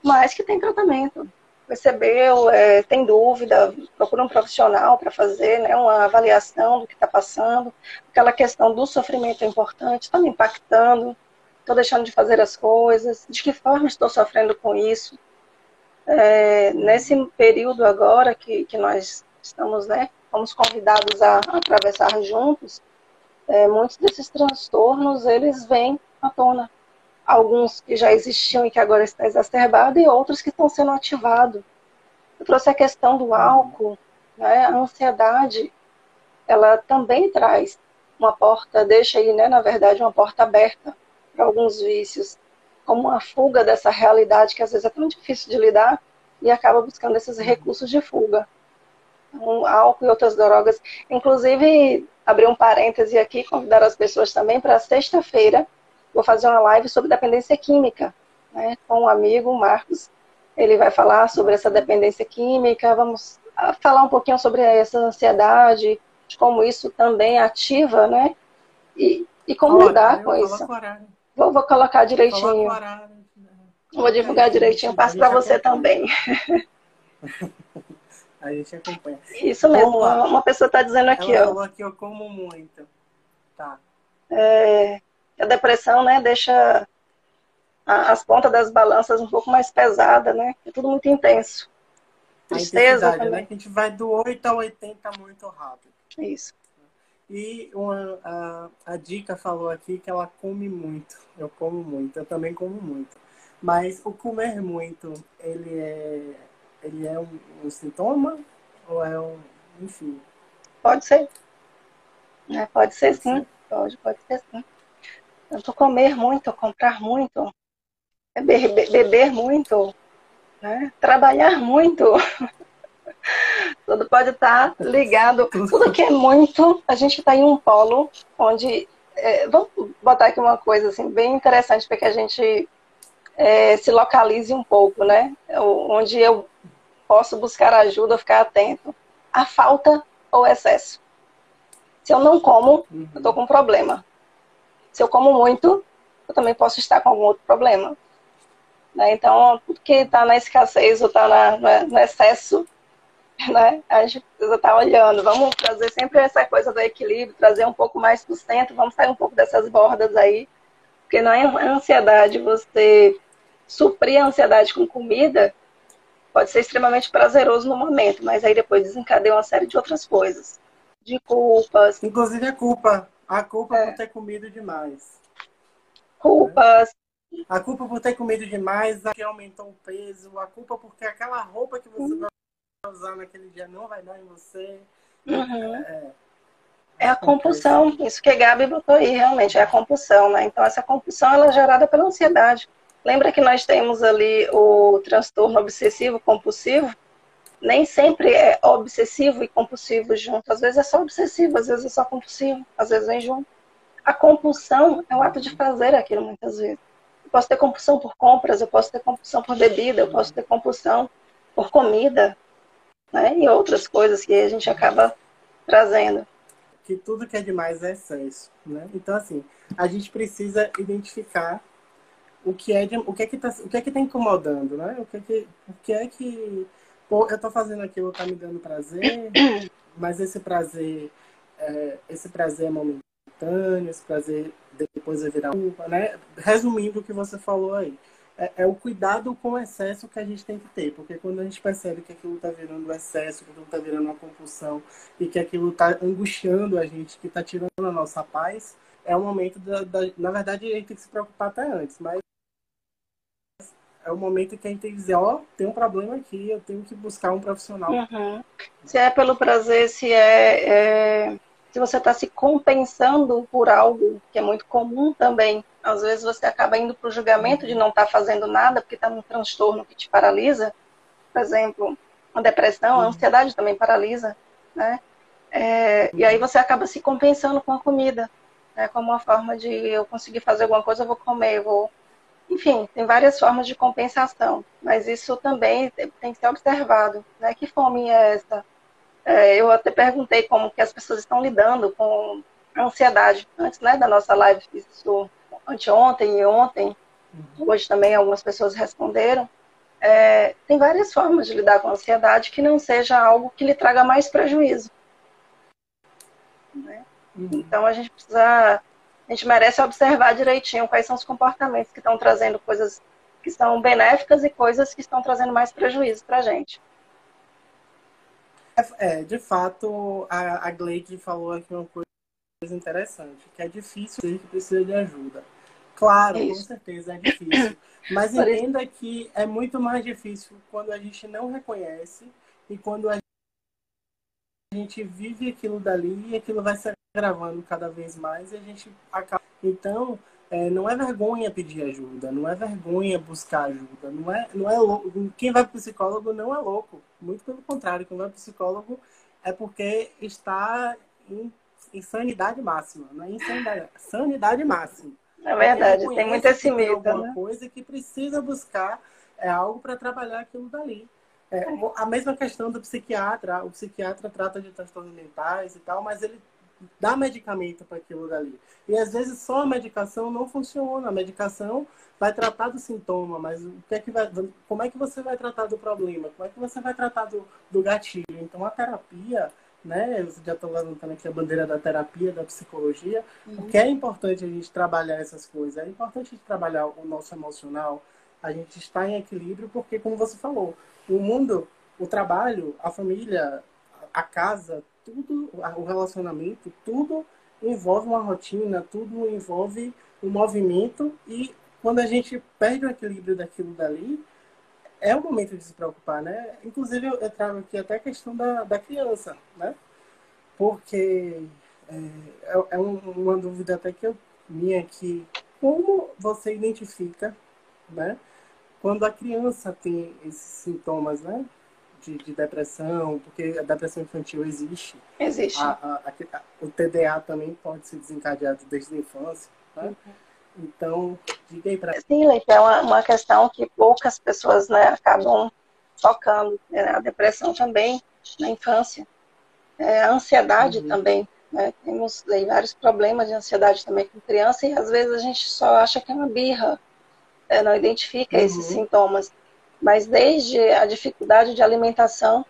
mas que tem tratamento. Percebeu, é, tem dúvida, procura um profissional para fazer né, uma avaliação do que está passando. Aquela questão do sofrimento é importante, está me impactando, estou deixando de fazer as coisas, de que forma estou sofrendo com isso é, nesse período agora que, que nós estamos, né, fomos convidados a, atravessar juntos, é, muitos desses transtornos, eles vêm à tona. Alguns que já existiam e que agora está exacerbado, e outros que estão sendo ativados. Eu trouxe a questão do álcool, né, a ansiedade, ela também traz uma porta, deixa aí, né, na verdade, uma porta aberta para alguns vícios, como uma fuga dessa realidade que às vezes é tão difícil de lidar e acaba buscando esses recursos de fuga. Um, álcool e outras drogas. Inclusive, abrir um parêntese aqui, convidar as pessoas também para sexta-feira, vou fazer uma live sobre dependência química, né, com um amigo, o Marcos. Ele vai falar sobre essa dependência química, vamos ah, falar um pouquinho sobre essa ansiedade, de como isso também ativa, né? E, e como lidar com isso. Vou, vou, colocar direitinho. Né? Vou divulgar direitinho, passo para você também. [laughs] A gente acompanha. Isso mesmo, uma pessoa está dizendo aqui, ela ó. Falou aqui, eu como muito. Tá. É, a depressão, né, deixa as pontas das balanças um pouco mais pesadas, né? É tudo muito intenso. Tristeza também. Né? Que a gente vai do 8 a 80 muito rápido. Isso. E uma, a, a Dica falou aqui que ela come muito. Eu como muito, eu também como muito. Mas o comer muito, ele é, ele é um, um sintoma ou é um. Enfim. Pode ser. É, pode ser sim. Pode, pode ser sim. Tanto comer muito, comprar muito, beber, beber muito, né? trabalhar muito. [laughs] Tudo pode estar ligado. Tudo que é muito, a gente está em um polo onde. É, vamos botar aqui uma coisa assim, bem interessante para que a gente é, se localize um pouco, né? Onde eu posso buscar ajuda, ficar atento. A falta ou excesso. Se eu não como, eu estou com um problema. Se eu como muito, eu também posso estar com algum outro problema. Né? Então, tudo que está na escassez ou está no excesso, [laughs] né? A gente precisa estar tá olhando. Vamos trazer sempre essa coisa do equilíbrio, trazer um pouco mais para o centro, vamos sair um pouco dessas bordas aí. Porque na ansiedade, você suprir a ansiedade com comida pode ser extremamente prazeroso no momento, mas aí depois desencadeia uma série de outras coisas. De culpas. Inclusive a culpa. A culpa é. por ter comido demais. Culpas. A culpa por ter comido demais, a que aumentou o peso, a culpa porque aquela roupa que você uhum usar naquele dia não vai dar em você. Uhum. É, é, a compulsão, isso que a Gabi botou aí, realmente, é a compulsão, né? Então, essa compulsão ela é gerada pela ansiedade. Lembra que nós temos ali o transtorno obsessivo compulsivo? Nem sempre é obsessivo e compulsivo junto. Às vezes é só obsessivo, às vezes é só compulsivo, às vezes vem junto. A compulsão é o ato de fazer aquilo muitas vezes. Eu posso ter compulsão por compras, eu posso ter compulsão por bebida, eu posso ter compulsão por comida, né? e outras coisas que a gente acaba trazendo. Que tudo que é demais é excesso. Né? Então, assim, a gente precisa identificar o que é, de, o que é que tá, o que é que tá incomodando, né? O que é que, o que é que pô, eu tô fazendo aquilo tá me dando prazer, [clears throat] mas esse prazer, é, esse prazer é momentâneo, esse prazer depois vai virar culpa, né? Resumindo o que você falou aí é, é, o cuidado com o excesso que a gente tem que ter, porque quando a gente percebe que aquilo está virando excesso, que aquilo está virando uma compulsão e que aquilo está angustiando a gente, que está tirando a nossa paz, é o momento da, da, Na verdade, a gente tem que se preocupar até antes, mas é o momento que a gente tem que dizer, ó, oh, tem um problema aqui, eu tenho que buscar um profissional. Uhum. Se é pelo prazer, se é, é se você está se compensando por algo que é muito comum também. Às vezes você acaba indo para o julgamento de não estar tá fazendo nada porque está num transtorno que te paralisa. Por exemplo, a depressão, a uhum. ansiedade também paralisa, né? É, e aí você acaba se compensando com a comida, né? Como uma forma de eu conseguir fazer alguma coisa, eu vou comer, eu vou... Enfim, tem várias formas de compensação, mas isso também tem que ser observado, né? Que fome é essa? É, eu até perguntei como que as pessoas estão lidando com a ansiedade antes né, da nossa live, isso anteontem e ontem. Uhum. Hoje também algumas pessoas responderam. É, tem várias formas de lidar com a ansiedade que não seja algo que lhe traga mais prejuízo. Né? Uhum. Então a gente precisa, a gente merece observar direitinho quais são os comportamentos que estão trazendo coisas que são benéficas e coisas que estão trazendo mais prejuízo para a gente. É, de fato, a, a Gleide falou aqui uma coisa interessante, que é difícil dizer que precisa de ajuda. Claro, com certeza é difícil. [coughs] Mas entenda que é muito mais difícil quando a gente não reconhece e quando a gente vive aquilo dali e aquilo vai se agravando cada vez mais e a gente acaba. Então, é, não é vergonha pedir ajuda, não é vergonha buscar ajuda, não é, não é louco. Quem vai para o psicólogo não é louco, muito pelo contrário, quem vai para psicólogo é porque está em, em sanidade máxima, não é insanidade, sanidade máxima. É verdade, tem muito esse medo. Alguma né? coisa que precisa buscar é algo para trabalhar aquilo dali. É, a mesma questão do psiquiatra, o psiquiatra trata de transtornos mentais e tal, mas ele dá medicamento para aquilo dali. E às vezes só a medicação não funciona. A medicação vai tratar do sintoma, mas o que é que vai, como é que você vai tratar do problema? Como é que você vai tratar do, do gatilho? Então a terapia, né? Eu já estou levantando aqui a bandeira da terapia, da psicologia, uhum. porque é importante a gente trabalhar essas coisas. É importante a gente trabalhar o nosso emocional, a gente estar em equilíbrio, porque como você falou, o mundo, o trabalho, a família, a casa, tudo, o relacionamento, tudo envolve uma rotina, tudo envolve um movimento e quando a gente perde o equilíbrio daquilo dali, é o momento de se preocupar, né? Inclusive, eu, trago aqui até a questão da, da criança, né? Porque é, é, é uma dúvida até que eu minha que como você identifica, né? Quando a criança tem esses sintomas, né? De, de, depressão, porque a depressão infantil existe. Existe. A, a, a, o TDA também pode ser desencadeado desde a infância. Né? Então, diga aí para Sim, Leite, é uma, uma questão que poucas pessoas né, acabam focando. Né? A depressão também na infância. É, a ansiedade uhum. também. Né? Temos aí, vários problemas de ansiedade também com criança e às vezes a gente só acha que é uma birra, é, não identifica uhum. esses sintomas mas desde a dificuldade de alimentação,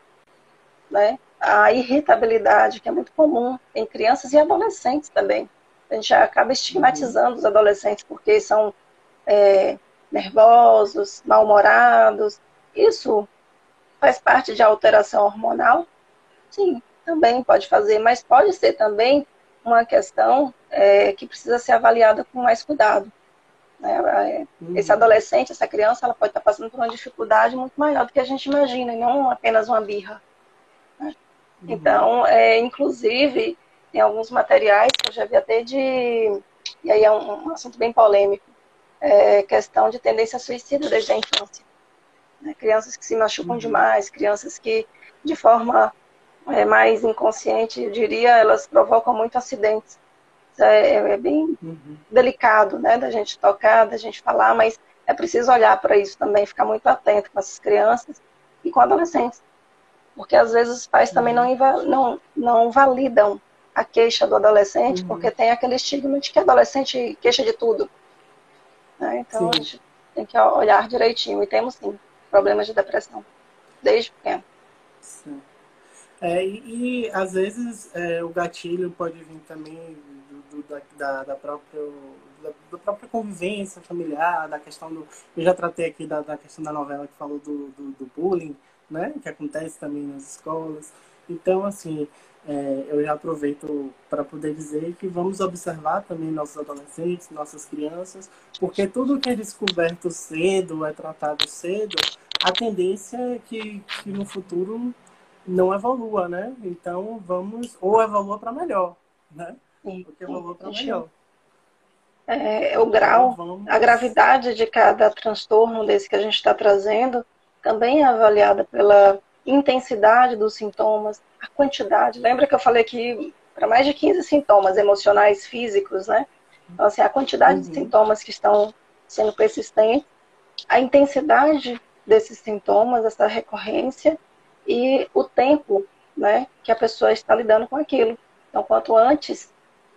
né, a irritabilidade, que é muito comum em crianças e adolescentes também. A gente acaba estigmatizando os adolescentes porque são é, nervosos, mal-humorados. Isso faz parte de alteração hormonal? Sim, também pode fazer, mas pode ser também uma questão é, que precisa ser avaliada com mais cuidado. Né? Uhum. Esse adolescente, essa criança, ela pode estar passando por uma dificuldade muito maior do que a gente imagina, e não apenas uma birra. Né? Uhum. Então, é, inclusive, tem alguns materiais que eu já vi até de. E aí é um, um assunto bem polêmico é, questão de tendência suicida desde a infância. Né? Crianças que se machucam uhum. demais, crianças que, de forma é, mais inconsciente, eu diria, elas provocam muito acidentes é, é bem uhum. delicado, né, da gente tocar, da gente falar, mas é preciso olhar para isso também, ficar muito atento com essas crianças e com adolescentes. Porque às vezes os pais também uhum. não, não, não validam a queixa do adolescente, uhum. porque tem aquele estigma de que adolescente queixa de tudo. Né? Então sim. a gente tem que olhar direitinho. E temos sim problemas de depressão, desde pequeno. Sim. É, e, e, às vezes é, o gatilho pode vir também do, da, da, da, própria, da, da, própria convivência familiar, da questão do. Eu já tratei aqui da, da questão da novela que falou do, do, do bullying, né? Que acontece também nas escolas. Então, assim, é, eu já aproveito para poder dizer que vamos observar também nossos adolescentes, nossas crianças, porque tudo que é descoberto cedo, é tratado cedo, a tendência é que, que no futuro não evolua, né? Então vamos, ou evolua para melhor, né? Porque valor para melhor. É, o grau, então, a gravidade de cada transtorno desse que a gente está trazendo também é avaliada pela intensidade dos sintomas, a quantidade. Lembra que eu falei que para mais de 15 sintomas emocionais, físicos, né? Então, assim, a quantidade uhum. de sintomas que estão sendo persistentes, a intensidade desses sintomas, essa recorrência e o tempo, né, que a pessoa está lidando com aquilo. Então, quanto antes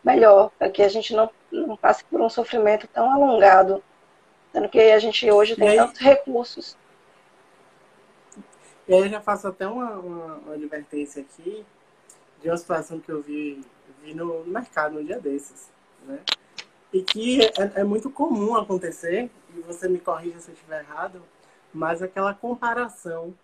melhor, para que a gente não, não passe por um sofrimento tão alongado, sendo que a gente hoje tem aí, tantos recursos. E aí eu já faço até uma, uma, uma advertência aqui de uma situação que eu vi, vi no mercado um dia desses, né? e que é, é, muito comum acontecer, e você me corrija se eu estiver errado, mas aquela comparação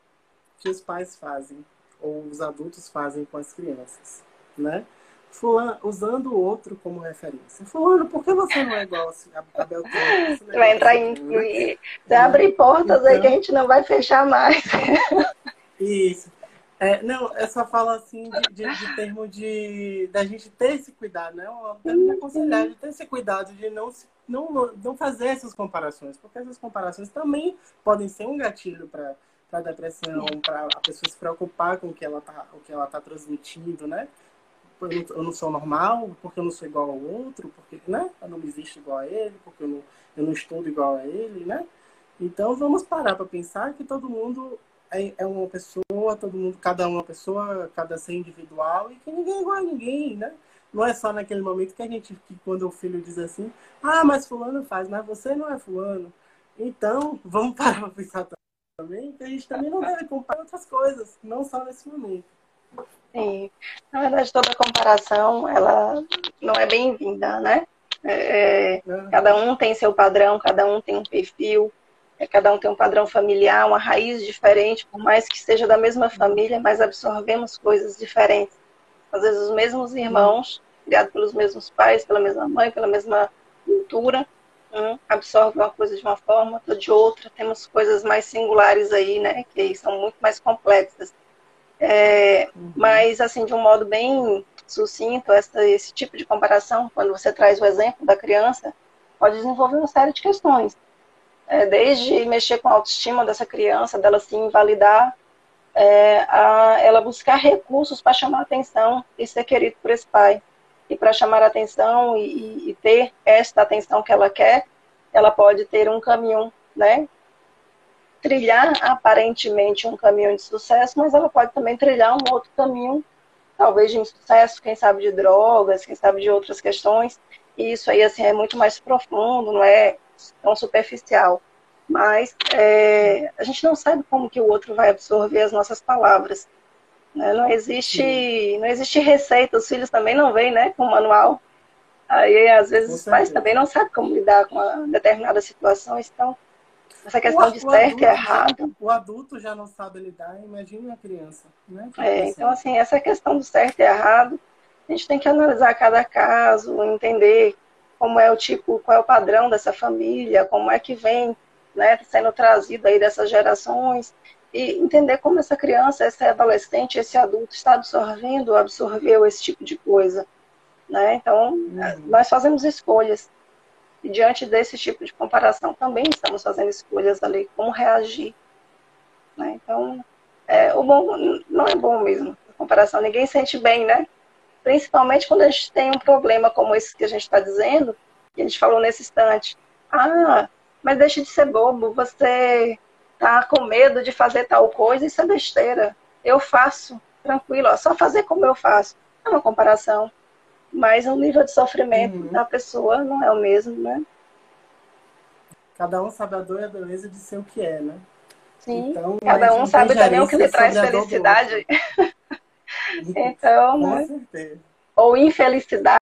que os pais fazem, ou os adultos fazem com as crianças, né? Fulano, usando o outro como referência. Fulano, por que você não é igual a Beltrano? É vai entrar em. Né? Você abre portas então, aí que a gente não vai fechar mais. Isso. É, não, eu só falo assim de, de, de termo de da gente ter esse cuidado, né? Eu me aconselhar de ter esse cuidado de não, não, não fazer essas comparações, porque essas comparações também podem ser um gatilho para para depressão, para a pessoa se preocupar com o que ela tá, o que ela tá transmitindo, né? Eu não, sou normal, porque eu não sou igual ao outro, porque né? eu não me visto igual a ele, porque eu não, eu não estudo igual a ele, né? Então vamos parar para pensar que todo mundo é, é uma pessoa, todo mundo, cada uma pessoa, cada ser individual e que ninguém é igual a ninguém, né? Não é só naquele momento que a gente, que quando o filho diz assim, ah, mas fulano faz, mas você não é fulano. Então, vamos [laughs] parar para pensar também que a gente também não deve comparar outras coisas, não só nesse momento. Sim, na verdade toda comparação, ela não é bem-vinda, né? É, é, cada um tem seu padrão, cada um tem um perfil, é, cada um tem um padrão familiar, uma raiz diferente, por mais que seja da mesma família, mas absorvemos coisas diferentes. Às vezes os mesmos irmãos, criados pelos mesmos pais, pela mesma mãe, pela mesma cultura, um absorve uma coisa de uma forma, outra de outra. Temos coisas mais singulares aí, né, que são muito mais complexas. É, uhum. Mas, assim, de um modo bem sucinto, essa, esse tipo de comparação, quando você traz o exemplo da criança, pode desenvolver uma série de questões é, desde mexer com a autoestima dessa criança, dela se invalidar, é, a ela buscar recursos para chamar atenção e ser querido por esse pai. E para chamar atenção e, e, ter esta atenção que ela quer, ela pode ter um caminho, né? Trilhar aparentemente um caminho de sucesso, mas ela pode também trilhar um outro caminho, talvez de insucesso, quem sabe de drogas, quem sabe de outras questões. E isso aí assim é muito mais profundo, não é tão superficial. Mas é, a gente não sabe como que o outro vai absorver as nossas palavras. Né? Não existe, não existe receita. Os filhos também não vêm, né, com manual. Aí às vezes os pais também não sabem como lidar com determinadas situações. Então essa questão o, de certo e errado. O adulto já não sabe lidar, imagine a criança. Né? É, então, assim, essa questão do certo e errado, a gente tem que analisar cada caso, entender como é o tipo, qual é o padrão dessa família, como é que vem né, sendo trazido aí dessas gerações, e entender como essa criança, esse adolescente, esse adulto está absorvendo, absorveu esse tipo de coisa. Né? Então, uhum. nós fazemos escolhas. E diante desse tipo de comparação, também estamos fazendo escolhas ali, como reagir. Né? Então, é, o bom não é bom mesmo. A comparação, ninguém sente bem, né? Principalmente quando a gente tem um problema como esse que a gente está dizendo, que a gente falou nesse instante. Ah, mas deixe de ser bobo, você tá com medo de fazer tal coisa, isso é besteira. Eu faço, tranquilo, ó, só fazer como eu faço. É uma comparação. Mas o nível de sofrimento uhum. da pessoa não é o mesmo, né? Cada um sabe a dor e a beleza de ser o que é, né? Sim, então, cada um sabe também o que lhe traz felicidade. [laughs] Então, Com né? certeza. Ou infelicidade.